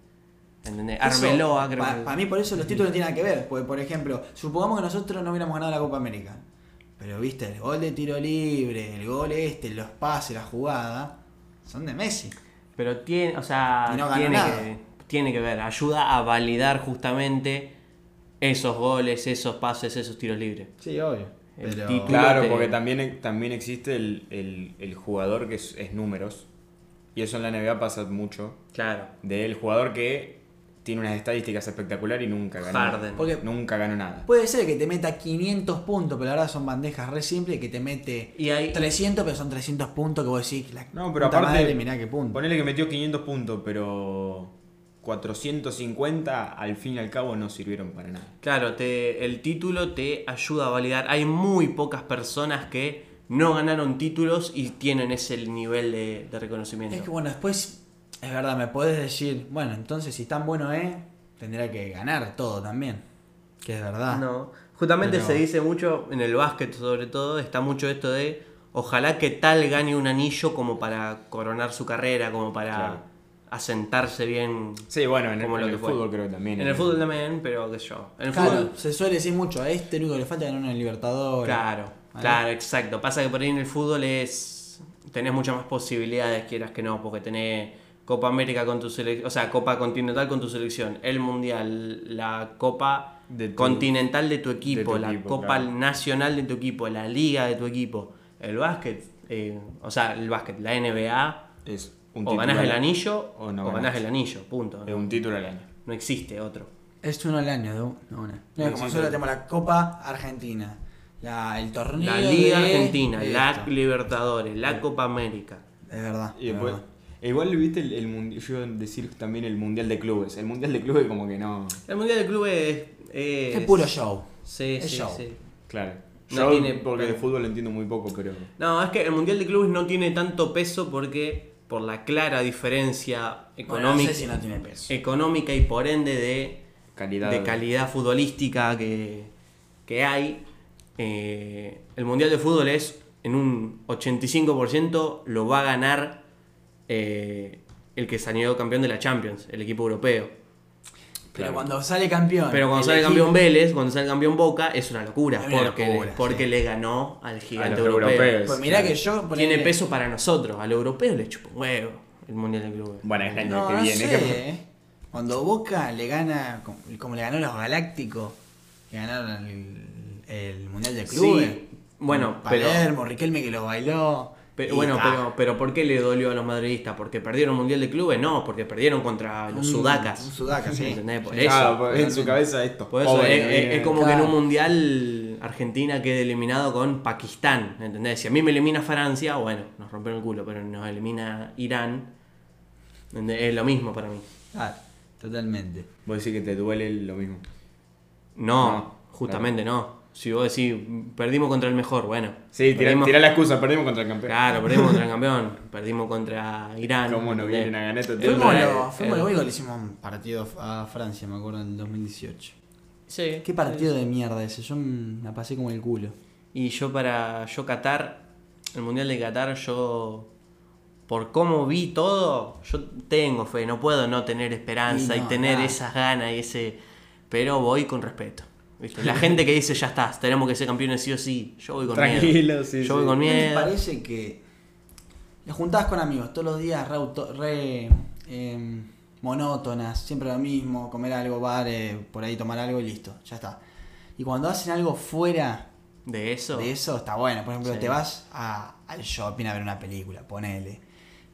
¿Entendés? Eso, Arbeloa, creo pa- que. Para mí, por eso los títulos no tienen nada que ver. Porque, por ejemplo, supongamos que nosotros no hubiéramos ganado la Copa América. Pero, viste, el gol de tiro libre, el gol este, los pases, la jugada, son de Messi. Pero tiene, o sea, no tiene, que, tiene que ver, ayuda a validar justamente esos goles, esos pases, esos tiros libres. Sí, obvio. El Pero, título- Claro, porque también, también existe el, el- el jugador que es, es números. Y eso en la NBA pasa mucho. Claro. Del jugador que tiene unas estadísticas espectaculares y nunca ganó. Harden. Porque- Nunca ganó nada. Puede ser que te meta 500 puntos, pero la verdad son bandejas re simples que te mete Y hay- 300, pero son 300 puntos que vos decís, la No, pero puta aparte, madre, mirá qué punto. ponele que metió 500 puntos, pero 450 al fin y al cabo no sirvieron para nada. Claro, te, el título te ayuda a validar. Hay muy pocas personas que no ganaron títulos y tienen ese nivel de, de reconocimiento. Es que bueno, después, es verdad, me podés decir, bueno, entonces si tan bueno es, tendrá que ganar todo también. Que es verdad. No, justamente Pero- se dice mucho, en el básquet sobre todo, está mucho esto de ojalá que tal gane un anillo como para coronar su carrera, como para Claro. asentarse bien. Sí, bueno, en el, Como lo en que el fútbol creo que también. En el fútbol también, pero qué sé yo. En el Claro, fútbol, se suele decir mucho, a este único que le falta es ganar una Libertadores. claro, ¿Vale? claro, exacto. Pasa que por ahí en el fútbol es tenés muchas más posibilidades, quieras que no, porque tenés Copa América con tu selección, o sea, Copa Continental con tu selección, el Mundial, la Copa De tu- Continental de tu equipo, de tu la equipo, Copa claro. Nacional de tu equipo, la Liga de tu equipo, el básquet, eh, o sea, el básquet, la NBA, Es un o ganás al el anillo o no o ganás ganás. el anillo, punto. Es un título al año. No existe otro. Es uno al año, de un- de una. No, Sí, como solo tenemos la Copa Argentina, la, el torneo. La Liga de Argentina, la esto. Libertadores, la Copa América. Es verdad. Y es después, verdad. E igual viste el, el mundi- yo iba a decir también el mundial de clubes. El mundial de clubes como que no. El Mundial de Clubes es... Es puro show. Sí, Es sí, show. sí. Claro. No Yo tiene- porque de fútbol entiendo muy poco, pero. No, es que el Mundial de Clubes no tiene tanto peso porque por la clara diferencia Bueno, económica, no sé si no tiene peso. económica y por ende de, Calidad. de calidad futbolística que, que hay, eh, el Mundial de Fútbol es en un 85% lo va a ganar eh, el que salió campeón de la Champions, el equipo europeo. Pero Claro. cuando sale campeón. Pero cuando sale equipo- campeón Vélez, cuando sale campeón Boca, es una locura. Es una porque locura, porque sí. le ganó al gigante los europeo. europeos. Pues mirá Claro. que yo. Tiene peso para nosotros. Al europeo le chupa un huevo el Mundial de Clubes. Bueno, es el año No, que no viene. sé, que- eh. Cuando Boca le gana, como, como le ganó a los Galácticos, que ganaron el, el Mundial de Clubes. Sí, bueno, pero- Palermo, Riquelme que los bailó. Pero, bueno, pero, pero ¿por qué le dolió a los madridistas? ¿Porque perdieron el Mundial de Clubes? No, porque perdieron contra los Un- sudacas. un sudaca, sí. ¿Entendés? Por Sí. eso. Claro, pues, en su cabeza esto. Por eso Joven, es, es como que en Claro. un mundial Argentina quede eliminado con Pakistán, ¿entendés? Si a mí me elimina Francia, bueno, nos rompieron el culo, pero nos elimina Irán, ¿entendés? es lo mismo para mí. Claro, totalmente. Vos decís que te duele lo mismo. No, No, justamente no. Si vos decís, perdimos contra el mejor, bueno. Sí, tirá, perdimos- tirá la excusa, perdimos contra el campeón. Claro, perdimos contra el campeón, perdimos contra Irán. ¿Cómo no vienen a ganar estos El Fuimos, Mundial, lo, fuimos eh, lo único que le hicimos un partido a Francia, me acuerdo, en el 2018. Sí. Qué partido de mierda ese, yo la pasé como el culo. Y yo para yo Qatar, el Mundial de Qatar, yo por cómo vi todo, yo tengo fe, no puedo no tener esperanza Y tener nada. esas ganas y ese pero voy con respeto. ¿Viste? La gente que dice ya está, tenemos que ser campeones sí o sí, yo voy con miedo. Tranquilo, sí, Yo sí. voy con ¿No les miedo. parece que le juntabas con amigos todos los días re, em, monótonas, siempre lo mismo, comer algo, bar, eh, por ahí tomar algo y listo, ya está. Y cuando hacen algo fuera De eso. de eso, está bueno. Por ejemplo, Sí. te vas a- al shopping a ver una película, ponele.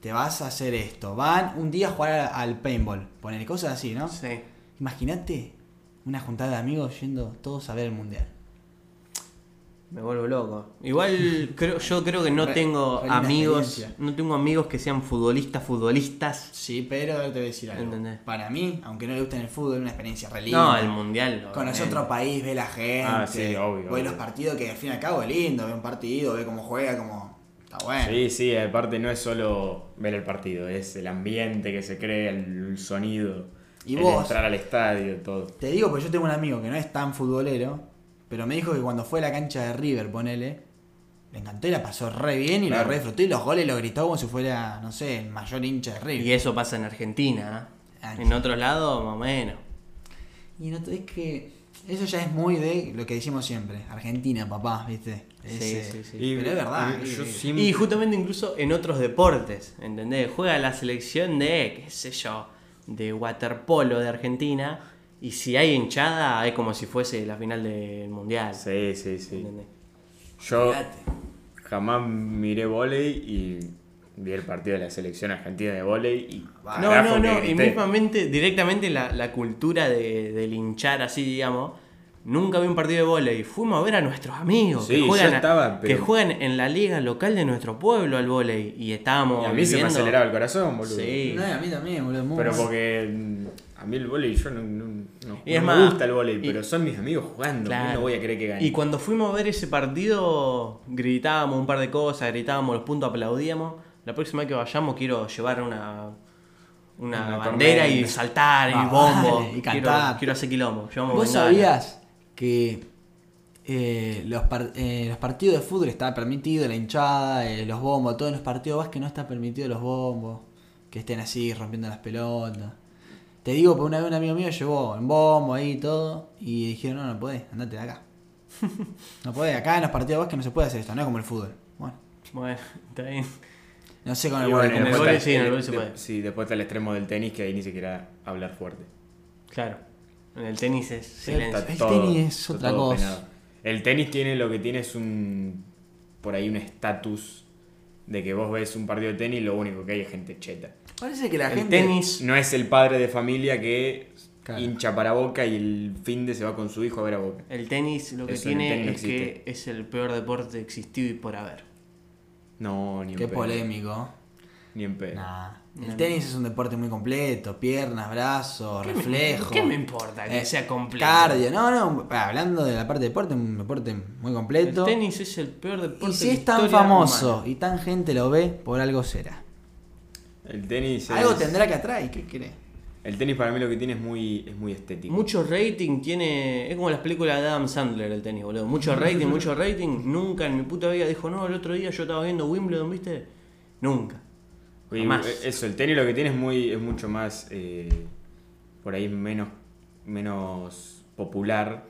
Te vas a hacer esto. Van un día a jugar al paintball, ponele, cosas así, ¿no? Sí. Imagínate una juntada de amigos yendo todos a ver el mundial. Me vuelvo loco. Igual creo, yo creo que no Re- tengo amigos, no tengo amigos que sean futbolistas, futbolistas. Sí, pero te voy a decir algo. ¿Entendés? Para mí, aunque no le guste el fútbol, es una experiencia re linda. No, el mundial. Conoce otro país, ve la gente. Ah, sí, obvio, Ve obvio. los partidos que al fin y al cabo es lindo. Ve un partido, ve cómo juega, cómo. Está bueno. Sí, sí, aparte no es solo ver el partido, es el ambiente que se crea, el sonido, ¿Y el vos? entrar al estadio, todo. Te digo, porque yo tengo un amigo que no es tan futbolero, pero me dijo que cuando fue a la cancha de River, ponele, le encantó y la pasó re bien y Claro. lo re disfrutó y los goles los gritó como si fuera, no sé, el mayor hincha de River. Y eso pasa en Argentina. ¿eh? Ah, En otros lados, más o menos. Y no, es que eso ya es muy de lo que decimos siempre, Argentina, papá, ¿viste? Sí, Ese- sí, sí. Y- Pero es verdad. y yo siempre- Y justamente incluso en otros deportes, ¿entendés? Juega la selección de, qué sé yo, de waterpolo de Argentina. Y si hay hinchada, es como si fuese la final del mundial. Sí, sí, sí. ¿entendés? Yo jamás miré volei y vi el partido de la selección argentina de volei y Va. No, no, no. Y mismamente, directamente la, la cultura de, del hinchar así, digamos, Nunca vi un partido de volei. Fuimos a ver a nuestros amigos Sí, que, juegan a- estaba, que pero- juegan en la liga local de nuestro pueblo al volei. Y estábamos. Y a mí se me aceleraba el corazón, boludo. Sí. No, a mí también, boludo. muy Pero porque mm, a mí el volei yo no, no, no- Y es no más, me gusta el volei, y- pero son mis amigos jugando, Claro. no voy a querer que gane. Y cuando fuimos a ver ese partido, gritábamos un par de cosas, gritábamos los puntos, aplaudíamos. La próxima vez que vayamos quiero llevar una, una, Una bandera y tormenta. saltar Ah, y bombo. vale, y Quiero- cantar. Quiero, hacer quilombo. Llevamos ¿Vos bengala. sabías que eh, los, par- eh, los partidos de fútbol está permitido, la hinchada, eh, los bombos, todos los partidos de básquet no está permitido los bombos, que estén así rompiendo las pelotas. Te digo, porque una vez un amigo mío llevó en bombo ahí y todo, y dijeron, no, no podés, andate de acá. No podés, acá en los partidos de básquet no se puede hacer esto, no es como el fútbol. Bueno, Bueno, está bien. no sé con el bueno, vóley está sí, en el el- vóley se de- puede. Sí, después está el extremo del tenis que ahí ni siquiera hablar fuerte. Claro. El tenis es silencio. El todo- tenis es otra cosa. penado. El tenis tiene lo que tiene es un. por ahí un estatus de que vos ves un partido de tenis y lo único que hay es gente cheta. Parece que la El gente... tenis. No es el padre de familia que Claro. hincha para boca y el fin de se va con su hijo a ver a boca. El tenis lo que Eso tiene tenis es que es el peor deporte existido y por haber. No, ni Qué polémico. Ni en pedo. Nah. El tenis es un deporte muy completo, piernas, brazos, ¿Qué me- reflejo. ¿Qué me importa que eh, sea completo? Cardio, no, no, hablando de la parte de deporte, un deporte muy El completo. tenis es el peor deporte y si de es tan famoso humana. y tan gente lo ve, por algo será. El tenis Algo es- tendrá que atraer, ¿qué cree? El tenis para mí lo que tiene es muy, es muy estético. Mucho rating tiene. Es como las películas de Adam Sandler el tenis, boludo. Mucho rating, mucho rating. Nunca en mi puta vida dijo, no, el otro día yo estaba viendo Wimbledon, ¿viste? Nunca. Y Jamás. eso, el tenis lo que tiene es muy, es mucho más eh, por ahí menos, menos popular,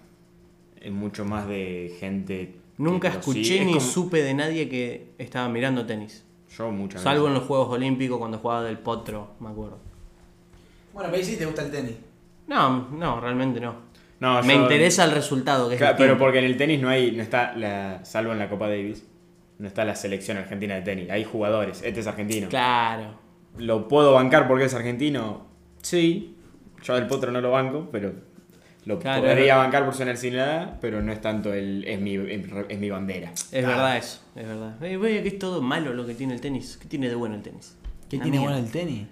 es mucho más de gente. Nunca escuché. Es ni como- supe de nadie que estaba mirando tenis. Yo muchas Salvo en los Juegos Olímpicos cuando jugaba del potro, me acuerdo. Bueno, pero ahí sí te gusta el tenis. No, no, realmente no. No, Me yo- interesa el resultado, que es distinto. pero porque en el tenis no hay, no está la, salvo en la Copa Davis, no está la selección argentina de tenis. Hay jugadores, este es argentino. Claro. ¿Lo puedo bancar porque es argentino? Sí. Yo del potro no lo banco, pero lo Claro, podría bancar por su nacionalidad, pero no es tanto el, es mi, es mi bandera. Es Claro. verdad eso, es verdad. Eh, vaya que es todo malo lo que tiene el tenis. ¿Qué tiene de bueno el tenis? ¿Qué Una tiene mierda. bueno el tenis?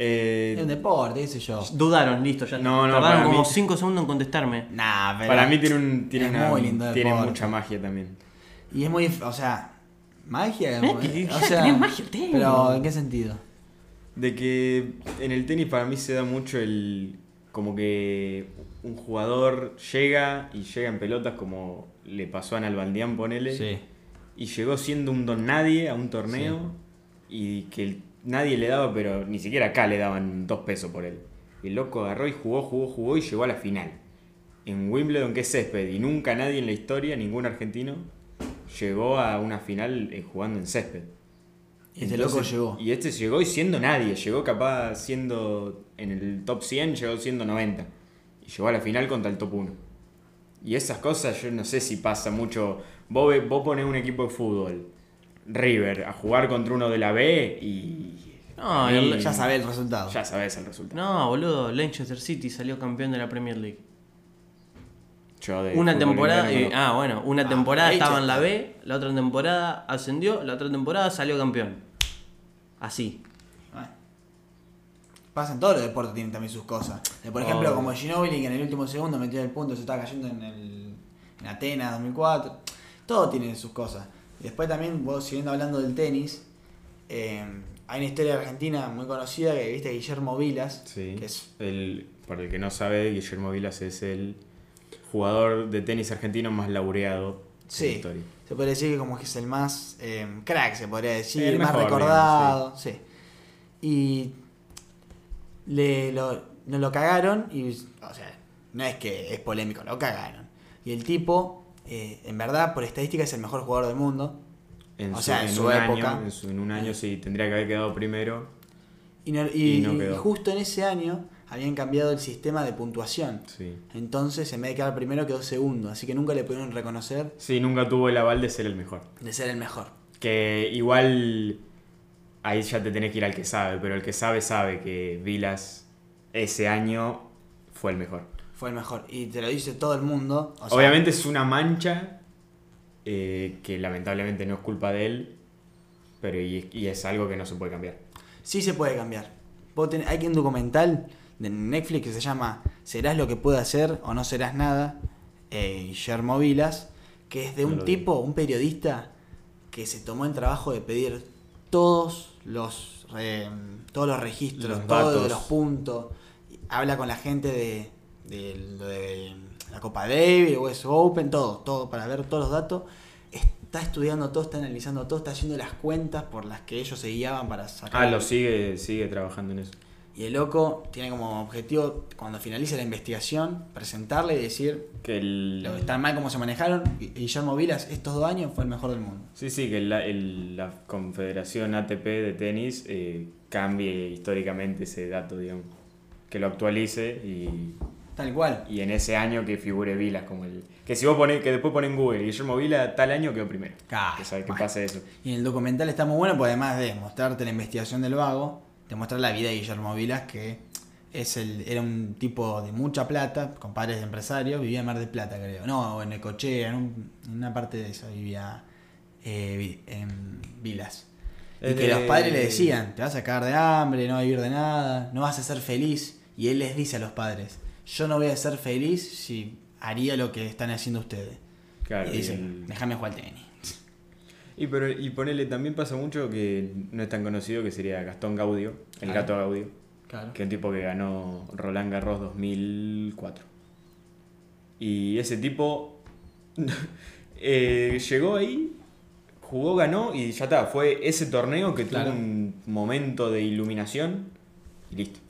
Eh, Es un deporte, qué sé yo. Dudaron, listo, ya. No, no, Tardaron como mí- 5 segundos en contestarme. Nah, pero. para mí tiene, un, tiene, es una- muy lindo tiene deporte. mucha magia también. Y es muy. O sea, magia. Eh, o sea, tenés magia el tenis. Pero, ¿en qué sentido? De que en el tenis para mí se da mucho el. Como que un jugador llega y llega en pelotas como le pasó a Nalbandián, ponele. Y llegó siendo un don nadie a un torneo y que el- nadie le daba, pero ni siquiera acá le daban dos pesos por él. Y el loco agarró y jugó, jugó, jugó y llegó a la final. En Wimbledon, que es césped, y nunca nadie en la historia, ningún argentino, llegó a una final eh, jugando en césped. Y este loco llegó. Y este llegó y siendo nadie, llegó capaz siendo en el top 100, llegó siendo 90. Y llegó a la final contra el top 1. Y esas cosas yo no sé si pasa mucho. Vos, vos ponés un equipo de fútbol, River, a jugar contra uno de la B y... No, Ya sabés el resultado. Ya sabés el resultado. No, boludo, Leicester City salió campeón de la Premier League. Yo de Una temporada, eh, no ah, bueno, una Ah, temporada estaba en la B, la otra temporada ascendió, la otra temporada salió campeón. Así. Bueno. Pasa en todos los deportes, tienen también sus cosas. Eh, Por ejemplo, Oh. como Ginobili, que en el último segundo metió el punto, se estaba cayendo en, el, en Atenas 2004. Todo tiene sus cosas. Y después también, vos siguiendo hablando del tenis, eh, hay una historia argentina muy conocida que viste Guillermo Vilas, Sí. que es El, para el que no sabe, Guillermo Vilas es el jugador de tenis argentino más laureado de la historia. Se podría decir que como que es el más eh, crack, se podría decir, El más mejor, recordado. Sí. Y le lo, nos lo cagaron y, o sea, no es que es polémico, lo cagaron. Y el tipo, eh, en verdad, por estadística es el mejor jugador del mundo. En O su, sea, en en su un época. Año, en, su- en un año sí, tendría que haber quedado primero. Y, no- y- Y no y quedó. justo en ese año habían cambiado el sistema de puntuación. Sí. Entonces, en vez de quedar primero, quedó segundo. Así que nunca le pudieron reconocer Sí, nunca tuvo el aval de ser el mejor. de ser el mejor. Que igual ahí ya te tenés que ir al que sabe, pero el que sabe sabe que Vilas ese año fue el mejor. Fue el mejor. Y te lo dice todo el mundo. o sea, Obviamente es una mancha eh, que lamentablemente no es culpa de él, pero y, y es algo que no se puede cambiar. Sí se puede cambiar. Vos tenés- hay un documental de Netflix que se llama ¿Serás lo que puede hacer o no serás nada? Eh, Guillermo Vilas, que es de un tipo, un periodista, que se tomó el trabajo de pedir todos los, eh, todos los registros, Los todos los puntos. Habla con la gente de, de la Copa Davis, US Open, todo, todo, para ver todos los datos. Está estudiando todo, está analizando todo, está haciendo las cuentas por las que ellos se guiaban para sacar. Ah, lo sigue, sigue trabajando en eso. Y el loco tiene como objetivo, cuando finalice la investigación, presentarle y decir Que el, lo que tan mal como se manejaron. Y Guillermo Vilas, estos dos años, fue el mejor del mundo. Sí, sí, que la, el- la Confederación ATP de tenis eh, cambie históricamente ese dato, digamos. Que lo actualice y, Tal cual. y en ese año que figure Vilas como el... Que si vos pones, que después ponen en Google, Guillermo Vila tal año quedó primero. Claro, que sabe que bueno. pasa eso. Y en el documental está muy bueno, porque además de mostrarte la investigación del vago, te muestra la vida de Guillermo Vilas, que es el, era un tipo de mucha plata, con padres de empresarios, vivía en Mar del Plata, creo. No, o en Necochea, en, un- en una parte de eso vivía eh, en Vilas. Y que los padres le decían, te vas a cagar de hambre, no vas a vivir de nada, no vas a ser feliz. Y él les dice a los padres, yo no voy a ser feliz si haría lo que están haciendo ustedes. Claro, y dicen, déjame jugar al tenis. Y, pero, y ponele, también pasa mucho que no es tan conocido que sería Gastón Gaudio, el Claro. gato Gaudio, Claro. que es un tipo que ganó Roland Garros 2004. Y ese tipo eh, llegó ahí, jugó, ganó y ya está. Fue ese torneo que Claro. tuvo un momento de iluminación y listo.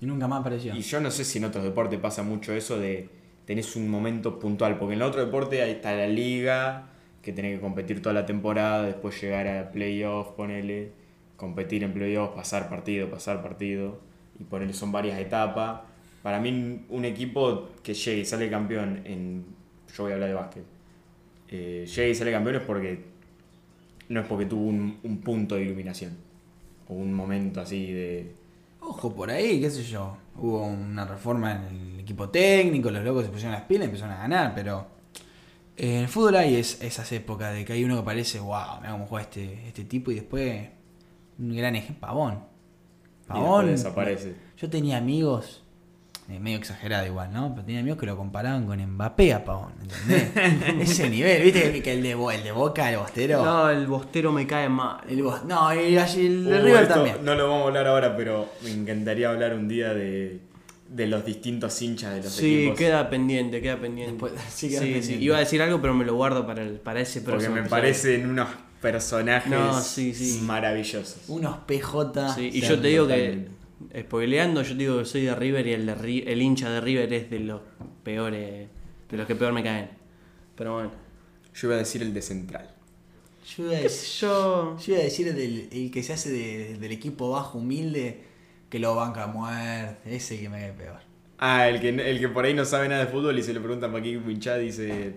Y nunca más apareció. Y yo no sé si en otros deportes pasa mucho eso de tenés un momento puntual, porque en el otro deporte ahí está la liga, que tenés que competir toda la temporada, después llegar a playoff, ponele, competir en playoff, pasar partido, pasar partido, y ponele son varias etapas. Para mí un equipo que llegue y sale campeón en... Yo voy a hablar de básquet. Eh, llegue y sale campeón es porque... No es porque tuvo un, un punto de iluminación. O un momento así de... Ojo, por ahí, qué sé yo. Hubo una reforma en el equipo técnico, los locos se pusieron las pilas y empezaron a ganar, pero en el fútbol hay es- esas épocas de que hay uno que parece, wow, mira cómo juega este, este tipo y después un gran ejemplo, Pavón. Pavón. desaparece. Yo tenía amigos, eh, medio exagerado igual, ¿no? Pero tenía amigos que lo comparaban con Mbappé a Pavón, ¿entendés? Ese nivel, ¿viste? Que- Que el de, el de Boca, el Bostero. No, el bostero me cae mal. El no, y allí el de Uh, River también. No lo vamos a hablar ahora, pero me encantaría hablar un día de, de los distintos hinchas de los Sí, equipos. queda pendiente, queda pendiente. Después- sí, sí, queda sí, pendiente. Iba a decir algo, pero me lo guardo para, el, para ese porque próximo me episodio. parecen unos personajes No, sí, sí. maravillosos. Unos PJ. Sí, y yo te digo que, spoileando, yo te digo que soy de River y el, de el hincha de River es de los peores, de los que peor me caen. Pero bueno. Yo iba a decir el de Central. Yo iba a ¿Qué decir, yo? yo iba a decir el, del- el que se hace de- del equipo bajo, humilde, que lo banca a muerte. Ese que me cae peor. Ah, el que, el que por ahí no sabe nada de fútbol y se le preguntan para qué hinchás, dice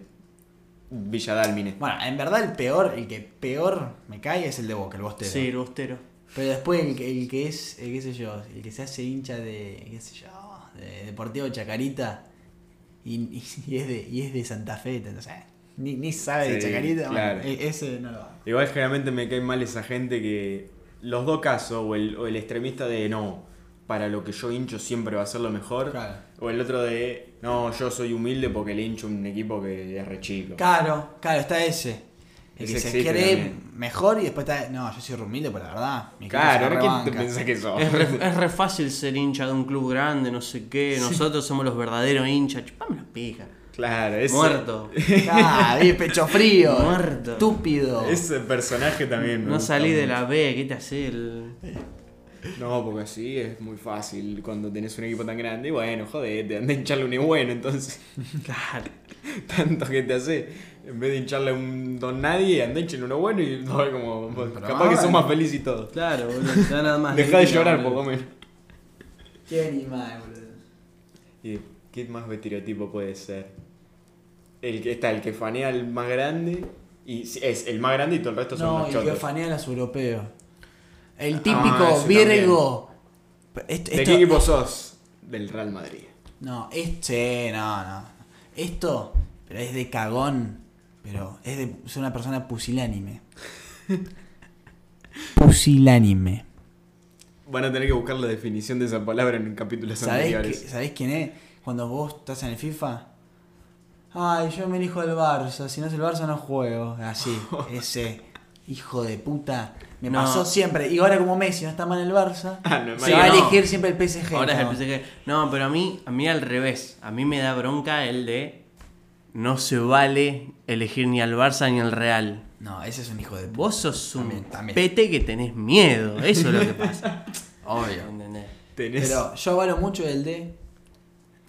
Villadálmine. Bueno, en verdad el peor, el que peor me cae es el de Boca, el Bostero. Sí, el bostero. Pero después el, que- el que es, el, qué sé yo, el que se hace hincha de, qué sé yo, de Deportivo Chacarita y, y- y es, de, y es de Santa Fe, entonces, eh, ni, ni sabe de Chacarita, claro. e- ese no lo va. Igual generalmente me cae mal esa gente que los dos casos, o el, o el extremista de no, para lo que yo hincho siempre va a ser lo mejor, Claro. o el otro de no, yo soy humilde porque le hincho un equipo que es re chico. Claro, claro, está ese. El Ese que se cree también. mejor y después está. No, yo soy humilde, pero la verdad. mi Claro, la ¿quién te pensás que sos? Es re, es re fácil ser hincha de un club grande, no sé qué. Nosotros somos los verdaderos hinchas. Chupame la pija. Claro, ese, Muerto. Ah, pecho frío. Muerto. Estúpido. ese personaje también. me No gusta salí de mucho. la B, ¿qué te hace el.? No, porque así es muy fácil cuando tenés un equipo tan grande. Y bueno, jodete, anda a hincharle un bueno, entonces. Claro. Tanto que te hace. En vez de hincharle a un don nadie, anda a hincharle uno bueno y no es como. Pero capaz que sos más feliz y todo. Claro, boludo. da nada más. Deja de llorar, boludo. por menos. Qué animal, boludo. ¿Y qué más estereotipo puede ser? El que está el que fanea al más grande. Y es el más grande y todo el resto son No, los y que chotos. fanean a los europeos. El Ah, típico ese Virgo. Esto- ¿De qué equipo sos? Del Real Madrid. No, este, no, no. Esto, pero es de cagón. Pero es de es una persona pusilánime. pusilánime. Van a tener que buscar la definición de esa palabra en capítulos ¿Sabés, que- anteriores. ¿Sabés quién es? Cuando vos estás en el FIFA. Ay, yo me elijo el Barça. Si no es el Barça, no juego. Así, ese hijo de puta. Me No. pasó siempre. Y ahora, como Messi no está mal en el Barça, Ah, no, se va a elegir siempre el PSG. Ahora es el ¿no? PSG. No, pero a mí, a mí al revés. A mí me da bronca el de no se vale elegir ni al Barça ni al Real. No, ese es un hijo de puta. Vos sos un También, también. pete que tenés miedo. Eso es lo que pasa. Obvio. ¿Entendés? Tenés- Pero yo avalo mucho el de.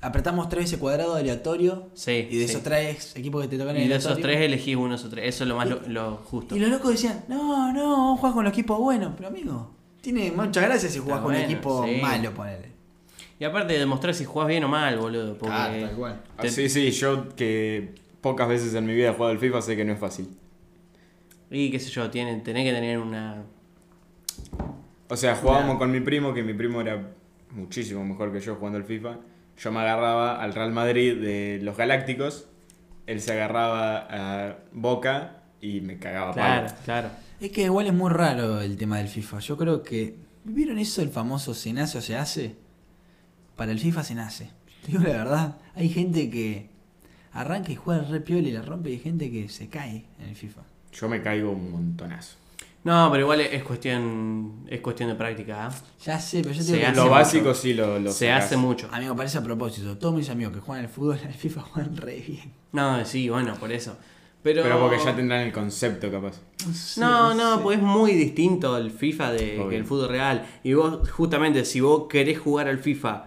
Apretamos tres veces cuadrado aleatorio. Sí, Y de sí. esos tres equipos que te tocan en Y de esos tres elegís uno de esos tres. Eso es lo más lo, lo justo. Y los locos decían, no, no, vos jugás con los equipos buenos. Pero amigo, tiene muchas gracias si jugás Está con un equipo sí. malo, ponele. Y aparte de demostrar si jugás bien o mal, boludo. Porque Claro, tal cual. Ah, sí, sí, yo que pocas veces en mi vida he jugado al FIFA sé que no es fácil. Y qué sé yo, tienen, tenés que tener una. O sea, jugábamos con mi primo, que mi primo era muchísimo mejor que yo jugando al FIFA. Yo me agarraba al Real Madrid de los Galácticos, él se agarraba a Boca y me cagaba Claro, palo. claro. Es que igual es muy raro el tema del FIFA. Yo creo que. ¿Vieron eso, el famoso se nace o se hace? Para el FIFA se nace. Te digo la verdad. Hay gente que arranca y juega re piola y la rompe y hay gente que se cae en el FIFA. Yo me caigo un montonazo. No, pero igual es cuestión es cuestión de práctica. ¿ah? Ya sé, pero yo te Se digo Lo mucho. básico sí lo, lo Se sacás. hace mucho. Amigo, parece a propósito. Todos mis amigos que juegan al fútbol, al FIFA juegan re bien. No, sí, bueno, por eso. Pero, Pero porque ya tendrán el concepto capaz. No, no, sé. pues es muy distinto el FIFA de, que el fútbol real. Y vos, justamente, si vos querés jugar al FIFA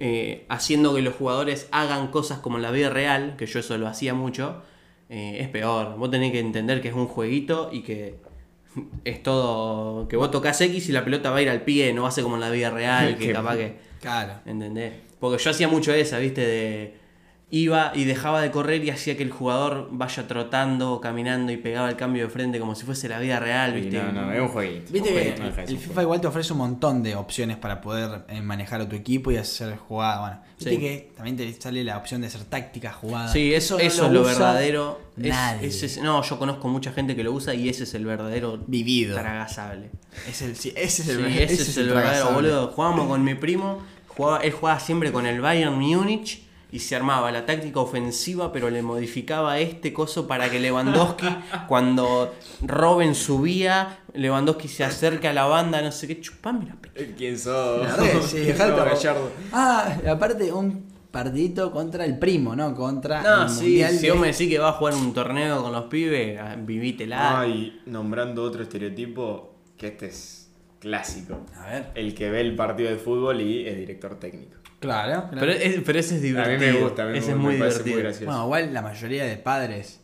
eh, haciendo que los jugadores hagan cosas como en la vida real, que yo eso lo hacía mucho, eh, es peor. Vos tenés que entender que es un jueguito y que es todo. que vos tocas X y la pelota va a ir al pie, no va a ser como en la vida real, que capaz que. Claro. ¿Entendés? Porque yo hacía mucho esa, ¿viste? De. Iba y dejaba de correr y hacía que el jugador vaya trotando o caminando y pegaba el cambio de frente como si fuese la vida real, ¿viste? no, no, es un jueguito. Viste Un que no el FIFA igual te ofrece un montón de opciones para poder eh, manejar a tu equipo y hacer jugadas. Bueno, viste Sí. que también te sale la opción de hacer tácticas jugadas. Sí, eso, no eso es lo verdadero. Nadie. ese es- no, yo conozco mucha gente que lo usa y ese es el verdadero Vivido. tragasable. Es el, sí, ese es Sí, el, ese, es el verdadero, boludo. Jugábamos con mi primo, jugaba, él jugaba siempre con el Bayern Múnich y se armaba la táctica ofensiva, pero le modificaba este coso para que Lewandowski, cuando Robin subía, Lewandowski se acerca a la banda, no sé qué, chupame la pe- Eh, ¿Quién sos? Sí, ¿Quién sos, Gallardo? Ah, aparte un partidito contra el primo, ¿no? Contra No, el sí, mundial si de- vos me decís que vas a jugar un torneo con los pibes, ah, vivítela. Ay, nombrando otro estereotipo, que este es clásico. A ver. El que ve el partido de fútbol y es director técnico. Claro. claro. Pero, es- pero ese es A mí divertido. me gusta, a mí me, ese es me muy parece divertido. muy gracioso. Bueno, igual la mayoría de padres,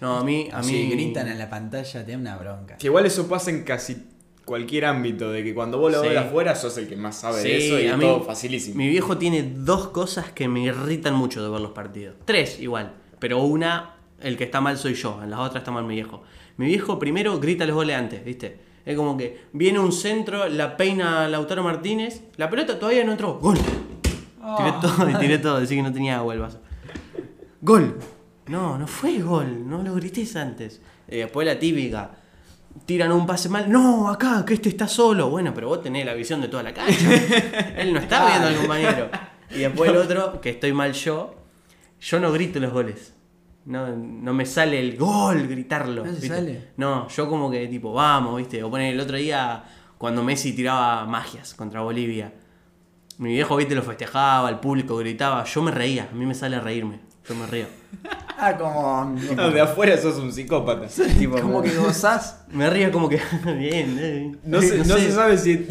no, a mí, a si mí gritan en la pantalla, te da una bronca. Que igual eso pasa en casi cualquier ámbito, de que cuando vos lo Sí. ves afuera sos el que más sabe Sí, de eso y a es mí- todo facilísimo. Mi viejo tiene dos cosas que me irritan mucho de ver los partidos. Tres igual. Pero una, el que está mal soy yo. En las otras está mal mi viejo. Mi viejo primero grita los goles antes, ¿viste? Es como que viene un centro, la peina Lautaro Martínez, la pelota todavía no entró. ¡Gol! Tiré todo y tiré todo, decía que no tenía agua el vaso. ¡Gol! No, no fue gol, no lo grites antes. Y después la típica. Tiran un pase mal. No, acá, que este está solo. Bueno, pero vos tenés la visión de toda la cancha. Él no está viendo al compañero. Y después el otro, que estoy mal yo, yo no grito los goles. No, no me sale el gol gritarlo. ¿No ¿viste? sale? No, yo como que tipo, vamos, ¿viste? O poner el otro día cuando Messi tiraba magias contra Bolivia. Mi viejo, ¿viste? Lo festejaba, el público gritaba. Yo me reía, a mí me sale reírme. Yo me río. Ah, como. No, de afuera sos un psicópata. Tipo, como que gozás. me río como que. bien, eh. No, se, no se sabe si,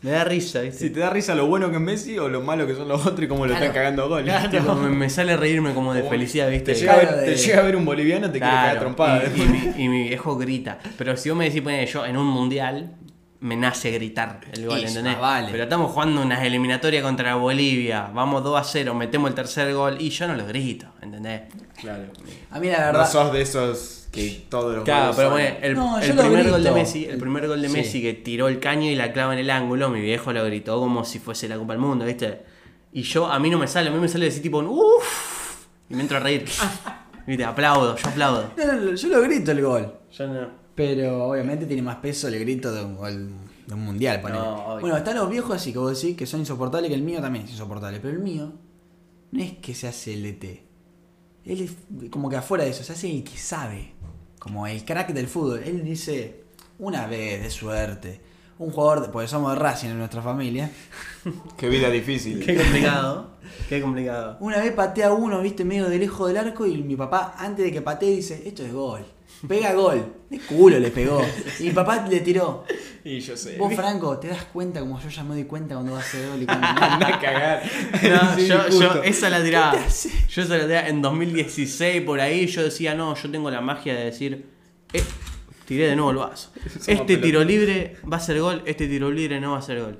Me da risa, ¿viste? si te da risa lo bueno que es Messi o lo malo que son los otros y cómo lo Claro. están cagando a gol. Tipo, me, me sale reírme como de Como felicidad, ¿viste? Te llega, a ver, Claro, te de- llega a ver un boliviano, te quiere cagar trompada. y, y mi, y mi viejo grita. Pero si vos me decís, ponele, yo en un mundial me nace gritar el gol, ¿entendés? ah, vale. Pero estamos jugando unas eliminatorias contra Bolivia, vamos 2 a 0, metemos el tercer gol y yo no lo grito, ¿entendés? Claro. A mí la No verdad. sos de esos que todos los Claro, pero bueno, el, No, primer gol de. Messi, el primer gol de Sí. Messi que tiró el caño y la clava en el ángulo, mi viejo lo gritó como si fuese la Copa del Mundo, ¿viste? Y yo, a mí no me sale, a mí me sale decir tipo, uff. Y me entro a reír. Viste, aplaudo, yo aplaudo. No, no, no, yo lo grito el gol. Yo no. Pero obviamente tiene más peso el grito de un gol de un mundial. No, bueno, están los viejos así que vos decís que son insoportables, que el mío también es insoportable. Pero el mío no es que se hace el DT. Él es como que afuera de eso, se hace el que sabe. Como el crack del fútbol. Él dice, una vez de suerte. Un jugador, de- porque somos de Racing en nuestra familia. Qué vida difícil. Qué complicado. Qué complicado. Una vez patea uno, viste, medio de lejos del arco y mi papá, antes de que patee, dice, esto es gol. Pega gol. De culo le pegó. Y mi papá le tiró. Y yo sé. Vos, Franco, ¿te das cuenta como yo ya me doy cuenta cuando va a ser gol y cuando no? Anda a cagar. No, Sí, yo, esa la tiraba. Yo esa la tiraba en 2016 por ahí. Yo decía, no, yo tengo la magia de decir, eh, tiré de nuevo el vaso. Este tiro libre va a ser gol, este tiro libre no va a ser gol.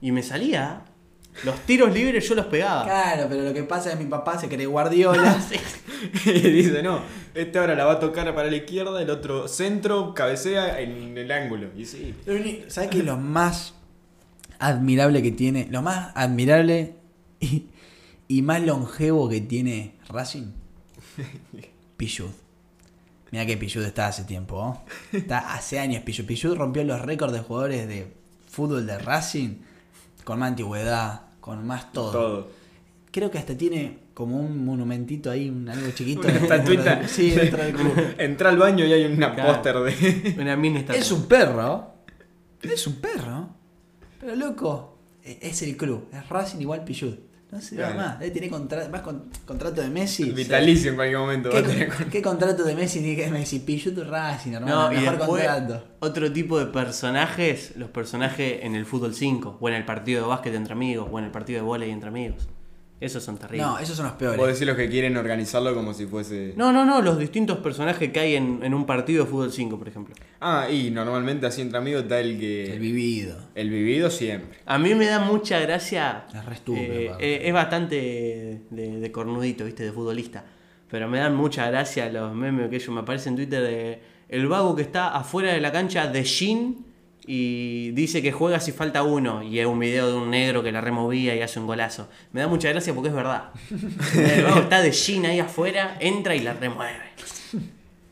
Y me salía. Los tiros libres yo los pegaba. Claro, pero lo que pasa es que mi papá se cree Guardiola. Y dice, no, este ahora la va a tocar para la izquierda, el otro centro, cabecea en el ángulo. Y sí. ¿Sabes qué es lo más admirable que tiene? Lo más admirable y, y más longevo que tiene Racing. Pichud. Mira que Pichud está hace tiempo. ¿oh? Está hace años Pichud. Pichud rompió los récords de jugadores de fútbol de Racing con más antigüedad, con más todo. Todo. Creo que hasta tiene como un monumentito ahí, un algo chiquito. Una estatuita. Sí, dentro del club. Entra al baño y hay una Claro. póster de. Una mini estatua. Es un perro. Es un perro. Pero loco, e- es el club. Es Racing igual Pichud. No sé Claro. más. Debe tener contra- más con- contrato de Messi. Vitalicio en cualquier momento. va a tener ¿Qué, qué contrato de Messi tiene que Messi? Pichud Racing, hermano. No, y mejor después, contrato. otro tipo de personajes, los personajes en el fútbol 5, o en el partido de básquet entre amigos, o en el partido de vóley entre amigos. Esos son terribles. No, esos son los Vos peores. decís los que quieren organizarlo como si fuese. No, no, no, los distintos personajes que hay en, en un partido de fútbol 5, por ejemplo. Ah, y normalmente así entre amigos está el que. El vivido. el vivido siempre. A mí me da mucha gracia. Es re estúpido, eh, eh, es bastante de, de cornudito, ¿viste? De futbolista. Pero me dan mucha gracia los memes que ellos me aparecen en Twitter de el vago que está afuera de la cancha de Shin y dice que juega si falta uno. Y es un video de un negro que la removía y hace un golazo. Me da mucha gracia porque es verdad. Está de Shin ahí afuera, entra y la remueve.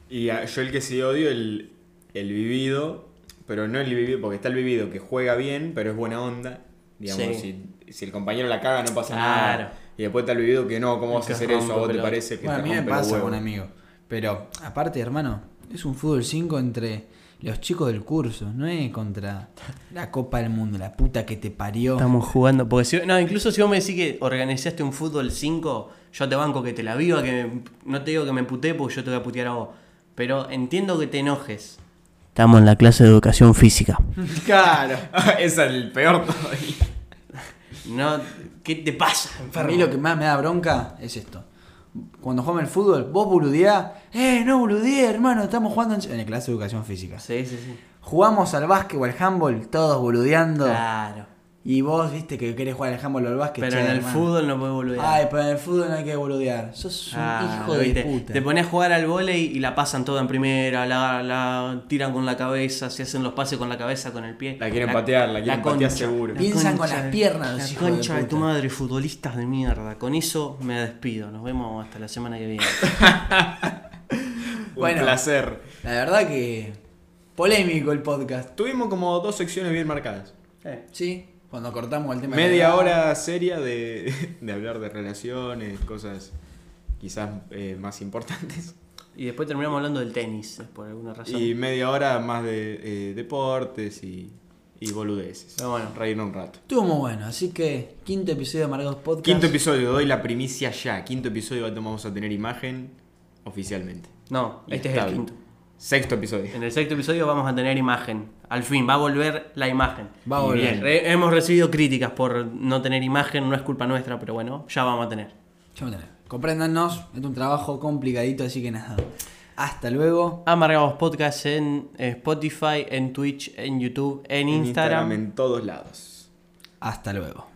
Y a- yo el que sí odio, el, el vivido, pero no el vivido, porque está el vivido que juega bien, pero es buena onda. Digamos, Sí. si, si el compañero la caga no pasa Claro. nada. Y después está el vivido que no, ¿cómo vas a hacer eso? ¿A vos te parece que Bueno, a te mí me pasa huevos? con amigos. Pero, aparte, hermano, es un fútbol 5 entre los chicos del curso. No es contra la Copa del Mundo, la puta que te parió. Estamos jugando. Porque si, no, incluso si vos me decís que organizaste un fútbol 5, yo te banco que te la viva, que me- no te digo que me puté porque yo te voy a putear a vos. Pero entiendo que te enojes. Estamos en la clase de educación física. Claro. Esa es el peor todavía. No, ¿Qué te pasa? A mí lo que más me da bronca es esto. Cuando jugamos el fútbol, vos boludeás. Eh, no boludeé, hermano, estamos jugando en, en el clase de educación física. Sí, sí, sí. Jugamos al básquet o al handball, todos boludeando. Claro. Y vos, viste, que querés jugar al handball o al básquet. Pero che, en el hermano. fútbol no puedes volver. Ay, pero en el fútbol no hay que boludear. Sos un Ah, hijo de ¿viste? puta. Te pones a jugar al volei y la pasan toda en primera, la, la tiran con la cabeza, se hacen los pases con la cabeza, con el pie. La quieren patear, la quieren patear seguro. la Piensan con concha las de- piernas, La hijos de concha de, tu madre, futbolistas de mierda. Con eso me despido. Nos vemos hasta la semana que viene. Un Bueno. placer. La verdad que. Polémico el podcast. Tuvimos como dos secciones bien marcadas. Sí, cuando cortamos el tema. de Media hora seria de, de hablar de relaciones, cosas quizás eh, más importantes. Y después terminamos hablando del tenis, por alguna razón. Y media hora más de eh, deportes y, y boludeces. Pero bueno. reírnos un rato. Estuvo muy bueno, así que quinto episodio de Amargados Podcast. Quinto episodio, doy la primicia ya. Quinto episodio vamos a tener imagen oficialmente. No, Y este es el quinto. Sexto episodio. En el sexto episodio vamos a tener imagen. Al fin, va a volver la imagen. Va a volver. bien. Re- hemos recibido críticas por no tener imagen, no es culpa nuestra, pero bueno, ya vamos a tener. Ya vamos a tener. Compréndanos, es un trabajo complicadito, así que nada. Hasta luego. Amargados Podcast en eh, Spotify, en Twitch, en YouTube, en En Instagram. en todos lados. Hasta luego.